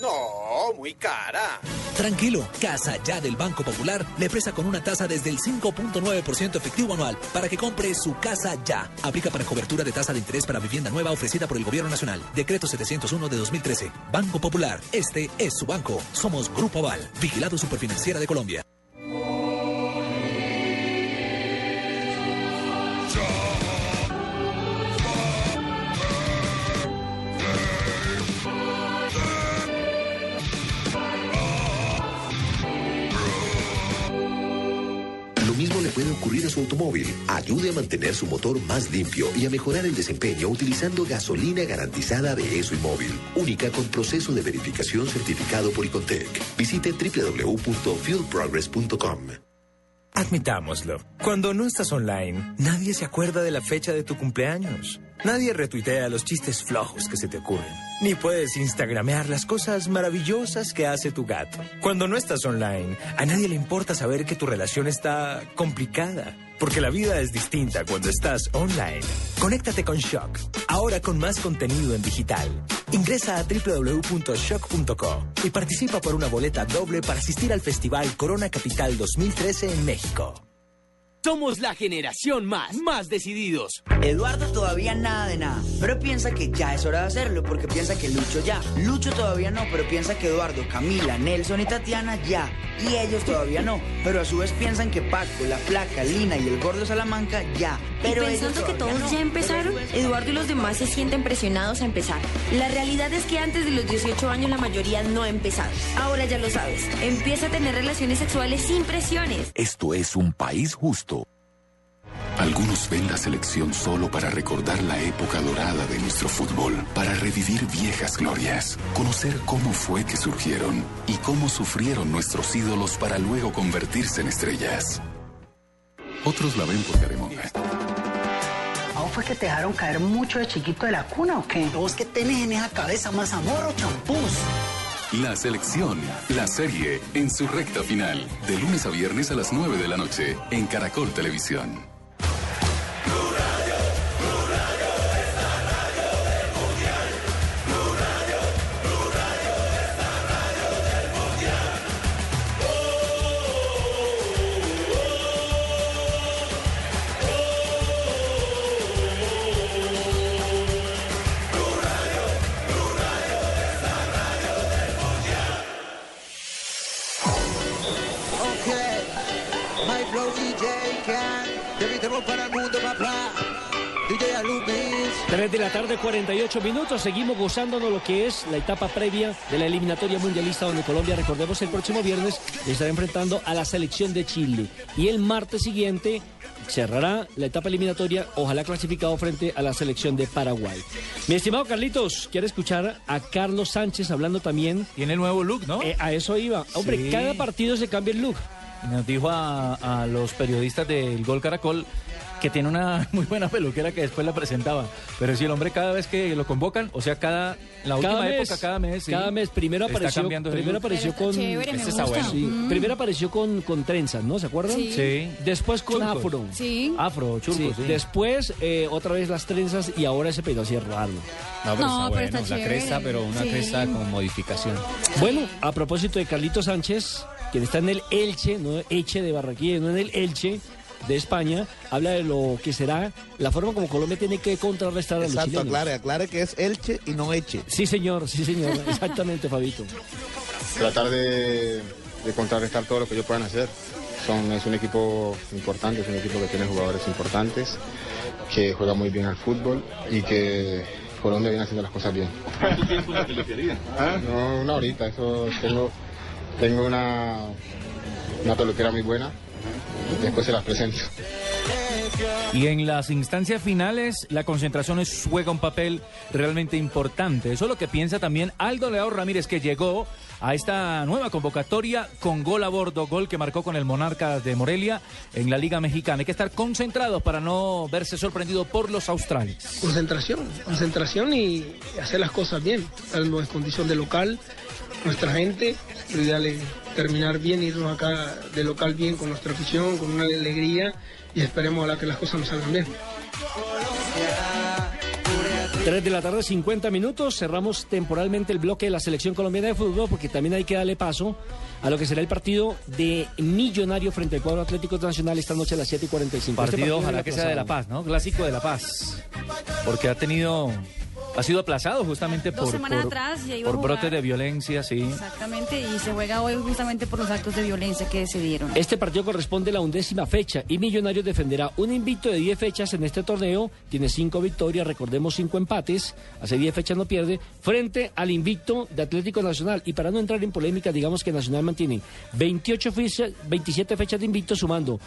No, muy cara. Tranquilo, Casa Ya del Banco Popular le presta con una tasa desde el 5.9% efectivo anual para que compre su casa ya. Aplica para cobertura de tasa de interés para vivienda nueva ofrecida por el Gobierno Nacional. Decreto 701 de 2013. Banco Popular, este es su banco. Somos Grupo Aval, vigilado superfinanciera de Colombia. Puede ocurrir a su automóvil. Ayude a mantener su motor más limpio y a mejorar el desempeño utilizando gasolina garantizada de ESO y móvil, única con proceso de verificación certificado por Icontec. Visite www.fuelprogress.com. Admitámoslo, cuando no estás online, nadie se acuerda de la fecha de tu cumpleaños. Nadie retuitea los chistes flojos que se te ocurren. Ni puedes instagramear las cosas maravillosas que hace tu gato. Cuando no estás online, a nadie le importa saber que tu relación está complicada. Porque la vida es distinta cuando estás online. Conéctate con Shock, ahora con más contenido en digital. Ingresa a www.shock.co y participa por una boleta doble para asistir al Festival Corona Capital 2013 en México. Somos la generación más, más decididos. Eduardo todavía nada de nada, pero piensa que ya es hora de hacerlo porque piensa que Lucho ya. Lucho todavía no, pero piensa que Eduardo, Camila, Nelson y Tatiana ya. Y ellos todavía no, pero a su vez piensan que Paco, la Flaca, Lina y el Gordo Salamanca ya. Pero y pensando que todos no. ya empezaron, Eduardo y los demás se sienten presionados a empezar. La realidad es que antes de los 18 años la mayoría no ha empezado. Ahora ya lo sabes, empieza a tener relaciones sexuales sin presiones. Esto es un país justo. Algunos ven la selección solo para recordar la época dorada de nuestro fútbol, para revivir viejas glorias, conocer cómo fue que surgieron y cómo sufrieron nuestros ídolos para luego convertirse en estrellas. Otros la ven por Caremonga. ¿A vos fue que te dejaron caer mucho de chiquito de la cuna o qué? ¿Vos que tenés en esa cabeza más amor o champús? La selección, la serie, en su recta final, de lunes a viernes a las 9 de la noche, en Caracol Televisión. 3 de la tarde, 48 minutos. Seguimos gozándonos lo que es la etapa previa de la eliminatoria mundialista, donde Colombia, recordemos, el próximo viernes estará enfrentando a la selección de Chile. Y el martes siguiente cerrará la etapa eliminatoria, ojalá clasificado frente a la selección de Paraguay. Mi estimado Carlitos, quiere escuchar a Carlos Sánchez hablando también. Tiene nuevo look, ¿no? Eh, a eso iba. Hombre, Sí. cada partido se cambia el look. Nos dijo a, a los periodistas del Gol Caracol que tiene una muy buena peluquera que después la presentaba. Pero si el hombre cada vez que lo convocan, o sea, cada la última cada mes, época, cada mes, sí, cada mes. Primero está apareció, primero apareció con, chévere, Este. Sí. Mm. Primero apareció con, con trenzas, ¿no? ¿Se acuerdan? Sí. Sí. Después con afro. Sí. Afro, chulcos, sí. Después eh, otra vez las trenzas y ahora ese pelo así raro. No, pero No, está pero está bueno. la chévere. cresta, pero una Sí. cresta con modificación. Bueno, a propósito de Carlito Sánchez, quien está en el Elche, no Eche de Barranquilla, no en el Elche de España, habla de lo que será la forma como Colombia tiene que contrarrestar a los Exacto, chilenos. aclare, aclare que es Elche y no Eche. Sí, señor, sí, señor. Exactamente, Fabito. tratar de, de contrarrestar todo lo que ellos puedan hacer. Son, es un equipo importante, es un equipo que tiene jugadores importantes, que juega muy bien al fútbol y que Colombia viene haciendo las cosas bien. ¿Cuánto tiempo la peluquería? Ah, No, una horita, eso tengo, tengo una, una peluquera muy buena, después se las presento. Y en las instancias finales, la concentración es- juega un papel realmente importante. Eso es lo que piensa también Aldo Leao Ramírez, que llegó a esta nueva convocatoria con gol a bordo, gol que marcó con el Monarca de Morelia en la Liga Mexicana. Hay que estar concentrados para no verse sorprendido por los australes. Concentración, concentración y hacer las cosas bien. Estando en condición de local, nuestra gente, lo ideal es terminar bien, irnos acá de local bien con nuestra afición, con una alegría y esperemos a la que las cosas nos salgan bien. 3 de la tarde, 50 minutos. Cerramos temporalmente el bloque de la selección colombiana de fútbol porque también hay que darle paso a lo que será el partido de Millonario frente al cuadro Atlético Nacional esta noche a las 7 y 45. Este Partido, ojalá que sea de La. Paz, ¿no? Clásico de La Paz. Porque ha tenido, ha sido aplazado justamente Dos por, semanas por, atrás ya iba a por jugar. brotes de violencia, sí. Exactamente, y se juega hoy justamente por los actos de violencia que se dieron. Este partido corresponde a la undécima fecha y Millonarios defenderá un invicto de 10 fechas en este torneo. Tiene 5 victorias, recordemos 5 empates. Hace 10 fechas no pierde. Frente al invicto de Atlético Nacional. Y para no entrar en polémica, digamos que Nacional mantiene 28 fechas, 27 fechas de invicto sumando.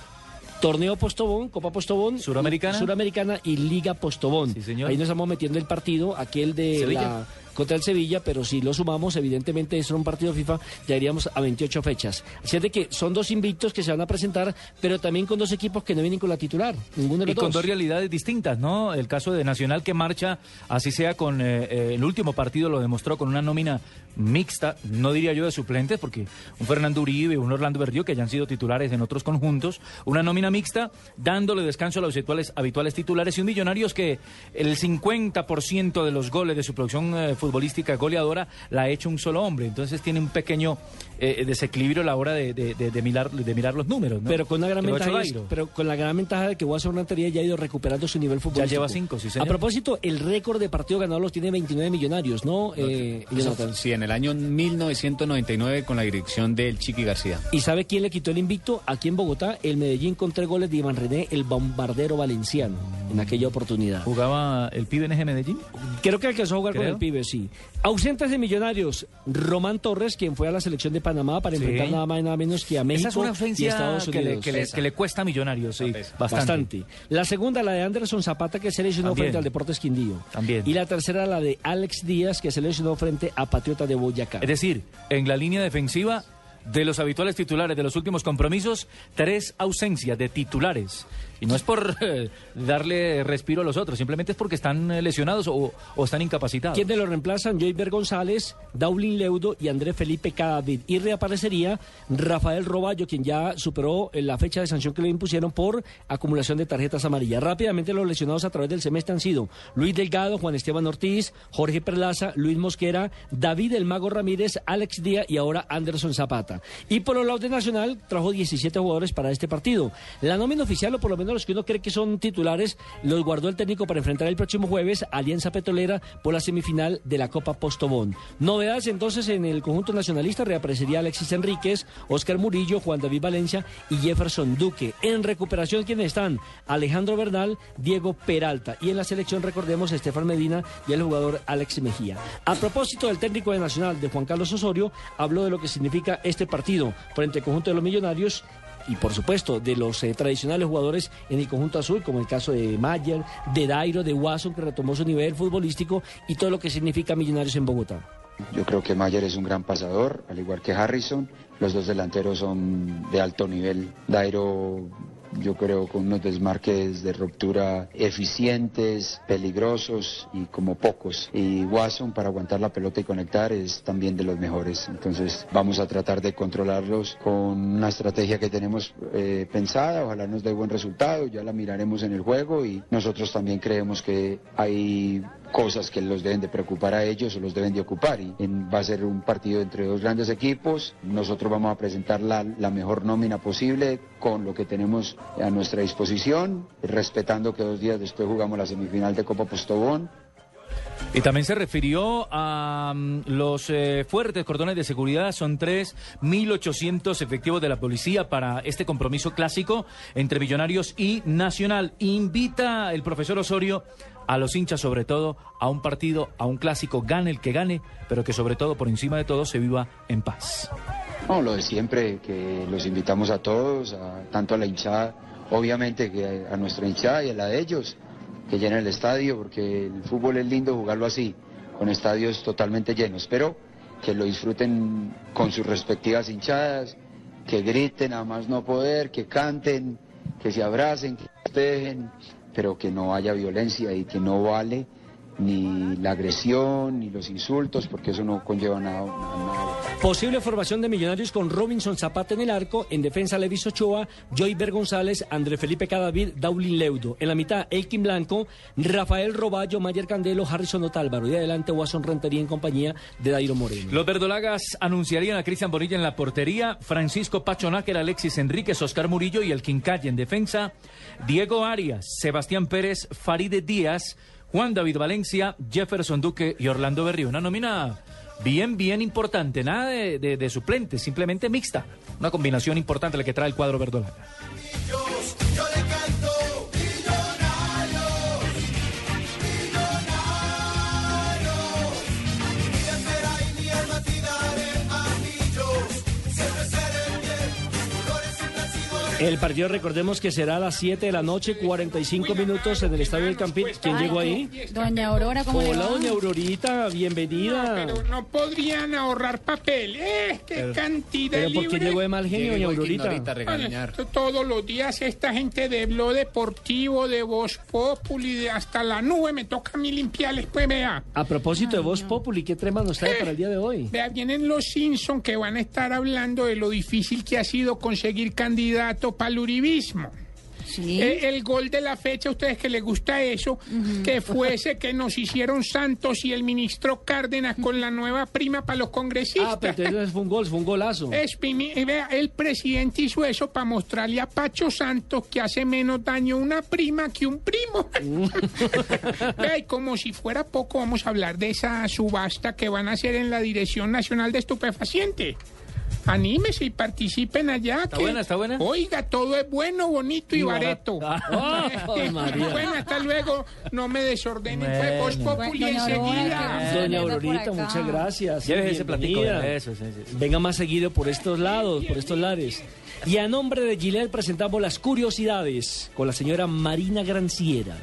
Torneo Postobón, Copa Postobón, Suramericana. Suramericana y Liga Postobón. Ahí nos estamos metiendo el partido, aquel de Sevilla. la contra el Sevilla, pero si lo sumamos, evidentemente eso era un partido FIFA, ya iríamos a 28 fechas. Así es de que son dos invictos que se van a presentar, pero también con dos equipos que no vienen con la titular, ninguno de los Y con dos. dos realidades distintas, ¿no? El caso de Nacional que marcha, así sea con eh, eh, el último partido, lo demostró con una nómina mixta, no diría yo de suplentes, porque un Fernando Uribe, un Orlando Berrío, que ya han sido titulares en otros conjuntos, una nómina mixta, dándole descanso a los habituales, habituales titulares y un Millonarios que el 50% de los goles de su producción eh, futbolística goleadora la ha hecho un solo hombre. Entonces tiene un pequeño eh, desequilibrio a la hora de, de- de- de mirar, de mirar los números. ¿no? Pero con, una gran ventaja, es- pero con la gran ventaja de que Watson Rentería ya ha ido recuperando su nivel futbolístico. lleva cinco, sí, señor. A propósito, el récord de partido ganado los tiene 29 millonarios, ¿no? Eh, sí, en el año 1999 con la dirección del Chiqui García. ¿Y sabe quién le quitó el invicto? Aquí en Bogotá, el Medellín con tres goles de Iván René, el bombardero valenciano, en aquella oportunidad. ¿Jugaba el pibe en ese Medellín? Creo que alcanzó a jugar con Creo. el pibe, sí. Ausentes de Millonarios, Román Torres, quien fue a la selección de Panamá para Sí. enfrentar nada más y nada menos que a México Esa es una y ausencia Estados que le, Unidos. que le- que le cuesta a Millonarios, sí, bastante. Bastante. La segunda, la de Anderson Zapata, que se lesionó También. frente al Deportes Quindío. También. Y la tercera, la de Alex Díaz, que se lesionó frente a Patriota de Boyacá. Es decir, en la línea defensiva de los habituales titulares de los últimos compromisos, tres ausencias de titulares. Y no es por eh, darle respiro a los otros, simplemente es porque están eh, lesionados o, están incapacitados. ¿Quiénes lo reemplazan? Joyver González, Daulin Leudo y Andrés Felipe Cadavid. Y reaparecería Rafael Roballo, quien ya superó eh, la fecha de sanción que le impusieron por acumulación de tarjetas amarillas. Rápidamente los lesionados a través del semestre han sido Luis Delgado, Juan Esteban Ortiz, Jorge Perlaza, Luis Mosquera, David El Mago Ramírez, Alex Díaz y ahora Anderson Zapata. Y por los lados de Nacional trajo 17 jugadores para este partido. La nómina oficial, o por lo menos los que uno cree que son titulares, los guardó el técnico para enfrentar el próximo jueves a Alianza Petrolera por la semifinal de la Copa Postobón. Novedades entonces en el conjunto nacionalista reaparecería Alexis Enríquez, Oscar Murillo, Juan David Valencia y Jefferson Duque. En recuperación, ¿quiénes están? Alejandro Bernal, Diego Peralta. Y en la selección, recordemos, Estefan Medina y el jugador Alex Mejía. A propósito del técnico de Nacional, de Juan Carlos Osorio, habló de lo que significa este partido frente al conjunto de los millonarios y por supuesto de los eh, tradicionales jugadores en el conjunto azul, como el caso de Mayer, de Dairo, de Watson, que retomó su nivel futbolístico y todo lo que significa Millonarios en Bogotá. Yo creo que Mayer es un gran pasador, al igual que Harrison. Los dos delanteros son de alto nivel. Dairo, yo creo, con unos desmarques de ruptura eficientes, peligrosos y como pocos. Y Watson, para aguantar la pelota y conectar, es también de los mejores. Entonces, vamos a tratar de controlarlos con una estrategia que tenemos eh, pensada. Ojalá nos dé buen resultado. Ya la miraremos en el juego y nosotros también creemos que hay cosas que los deben de preocupar a ellos o los deben de ocupar y va a ser un partido entre dos grandes equipos nosotros vamos a presentar la, mejor nómina posible con lo que tenemos a nuestra disposición respetando que dos días después jugamos la semifinal de Copa Postobón Y también se refirió a mm, los eh, fuertes cordones de seguridad. Son tres, 1.800 efectivos de la policía para este compromiso clásico entre Millonarios y Nacional. Invita el profesor Osorio a los hinchas, sobre todo, a un partido, a un clásico, gane el que gane, pero que sobre todo, por encima de todo, se viva en paz. No, lo de siempre, que los invitamos a todos, tanto a la hinchada, obviamente que a, a nuestra hinchada y a la de ellos, que llenen el estadio, porque el fútbol es lindo jugarlo así, con estadios totalmente llenos, pero que lo disfruten con sus respectivas hinchadas, que griten a más no poder, que canten, que se abracen, que festejen, pero que no haya violencia y que no vale ni la agresión ni los insultos, porque eso no conlleva nada. Posible formación de Millonarios con Robinson Zapata en el arco, en defensa Levis Ochoa, Joyver González, André Felipe Cadavid, Daulin Leudo. En la mitad, Elkin Blanco, Rafael Roballo, Mayer Candelo, Harrison Otálvaro. Y adelante, Watson Rentería en compañía de Dairo Moreno. Los verdolagas anunciarían a Cristian Bonilla en la portería, Francisco Pacho Náquer, Alexis Enríquez, Oscar Murillo y el Quincalle en defensa, Diego Arias, Sebastián Pérez, Faride Díaz, Juan David Valencia, Jefferson Duque y Orlando Berrío. Una nómina bien, bien importante, nada de, de, suplentes, simplemente mixta. Una combinación importante la que trae el cuadro verdolaga. El partido, recordemos que será a las 7 de la noche, 45 minutos en el Estadio del Campín. ¿Quién llegó ahí? Doña Aurora, ¿cómo le Hola, va? doña Aurorita, bienvenida. Pero no podrían ahorrar papel. ¡Eh! ¡Qué Pero- cantidad pero ¿por qué libre! llegó de mal genio, doña Aurorita? Bueno, esto todos los días esta gente de Blog Deportivo, de Voz Populi, de hasta la nube, me toca a mí limpiarles, pues vea. A propósito de Voz Populi, ¿qué tema nos trae para el día de hoy? Vea, vienen los Simpson que van a estar hablando de lo difícil que ha sido conseguir candidato para el uribismo. Eh, el gol de la fecha, a ustedes que les gusta eso, que fuese que nos hicieron Santos y el ministro Cárdenas con la nueva prima para los congresistas. Ah, pero entonces fue un gol, fue un golazo. Es, eh, vea, el presidente hizo eso para mostrarle a Pacho Santos que hace menos daño una prima que un primo. Vea, y como si fuera poco, vamos a hablar de esa subasta que van a hacer en la Dirección Nacional de Estupefacientes. Anímese y participen allá. ¿Está que- buena, está buena? Oiga, todo es bueno, bonito y, Y bareto. barato. María. bueno, hasta luego. No me desordenen. Fue Voz. Populi enseguida. Doña Aurorita, muchas gracias. Llévese ese platico, eso, sí, sí. Venga más seguido por estos lados, por estos lares. Y a nombre de Gillette presentamos las curiosidades con la señora Marina Granciera.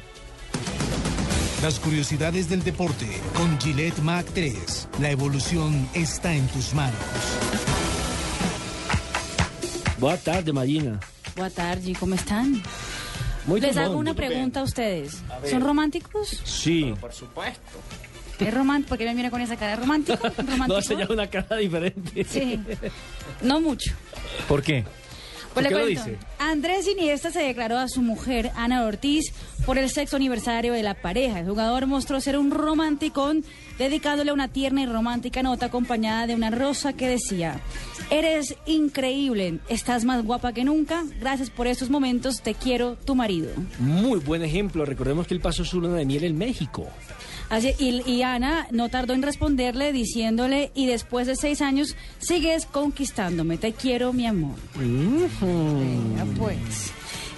Las curiosidades del deporte con Gillette Mac 3. La evolución está en tus manos. Buenas tardes, Marina. Buenas tardes, ¿cómo están? Muy Les bien, hago una bien. pregunta a ustedes. A. ¿Son románticos? Sí. Por supuesto. ¿Es romántico? ¿Por qué me mira con esa cara? ¿Es romántico? ¿Romántico? No, se llama una cara diferente. Sí. No mucho. ¿Por qué? Pues. Andrés Iniesta se declaró a su mujer, Ana Ortiz, por el sexto aniversario de la pareja. El jugador mostró ser un romanticón, dedicándole una tierna y romántica nota acompañada de una rosa que decía, Eres increíble, estás más guapa que nunca, gracias por estos momentos, te quiero, tu marido. Muy buen ejemplo. Recordemos que él pasó su luna de miel en México. Así- y, y Ana no tardó en responderle diciéndole, y después de seis años, sigues conquistándome, te quiero, mi amor. Venga, pues.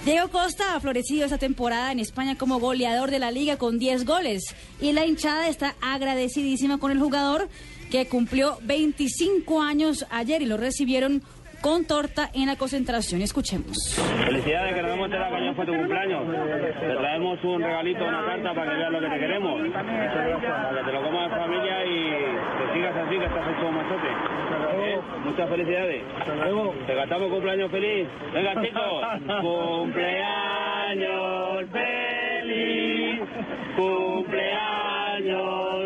Diego Costa ha florecido esta temporada en España como goleador de la liga con 10 goles y la hinchada está agradecidísima con el jugador que cumplió 25 años ayer y lo recibieron con torta en la concentración. Escuchemos. Felicidades, que nos hemos enterado que ayer fue tu cumpleaños. Te traemos un regalito, una carta para que veas lo que te queremos. Para que te lo comas en familia y que sigas así, que estás hecho machote. ¿Eh? Muchas felicidades. Te cantamos cumpleaños feliz. Venga, chicos. cumpleaños feliz. Cumpleaños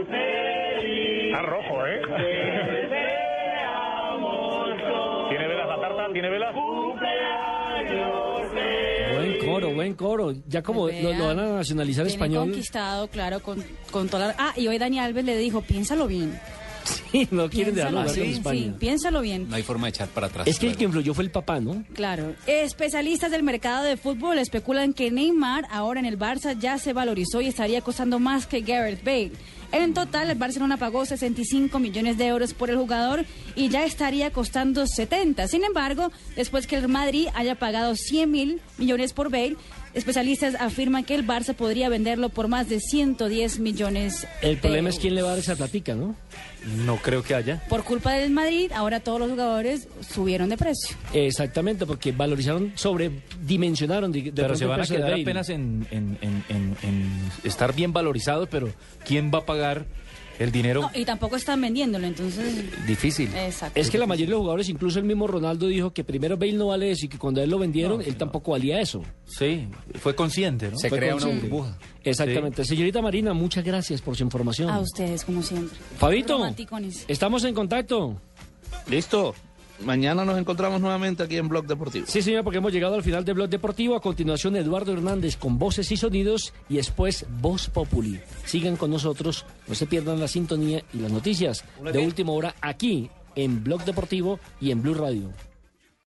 feliz. Está rojo, ¿eh? ¿Tiene velas? Buen coro, buen coro. Ya como lo, lo van a nacionalizar Tiene español. conquistado, claro, con, con toda la... Ah, y hoy Dani Alves le dijo, piénsalo bien. Sí, no quieren Piénsalo dejarlo hablar bien, España. sí, piénsalo bien. No hay forma de echar para atrás. Es que el que influyó fue el papá, ¿no? Claro. Especialistas del mercado de fútbol especulan que Neymar, ahora en el Barça, ya se valorizó y estaría costando más que Gareth Bale. En total, el Barcelona pagó 65 millones de euros por el jugador y ya estaría costando 70. Sin embargo, después que el Madrid haya pagado 100 mil millones por Bale, especialistas afirman que el Barça podría venderlo por más de 110 millones El de problema es quién le va a dar esa platica, ¿no? No creo que haya. Por culpa del Madrid, ahora todos los jugadores subieron de precio. Exactamente, porque valorizaron, sobredimensionaron. De, de Pero se van a quedar apenas en, en- en- en- en estar bien valorizados, pero ¿quién va a pagar el dinero? No, y tampoco están vendiéndolo, entonces... Difícil. Exacto. Es que la mayoría de los jugadores, incluso el mismo Ronaldo dijo que primero Bale no vale eso y que cuando a él lo vendieron, él tampoco valía eso. Sí, fue consciente, ¿no? Fue consciente. Exactamente. Señorita Marina, muchas gracias por su información. A ustedes, como siempre. Fabito, estamos en contacto. Listo. Mañana nos encontramos nuevamente aquí en Blog Deportivo. Sí, señor, porque hemos llegado al final de Blog Deportivo. A continuación, Eduardo Hernández con voces y sonidos y después Voz Populi. Sigan con nosotros, no se pierdan la sintonía y las noticias de última hora aquí en Blog Deportivo y en Blue Radio.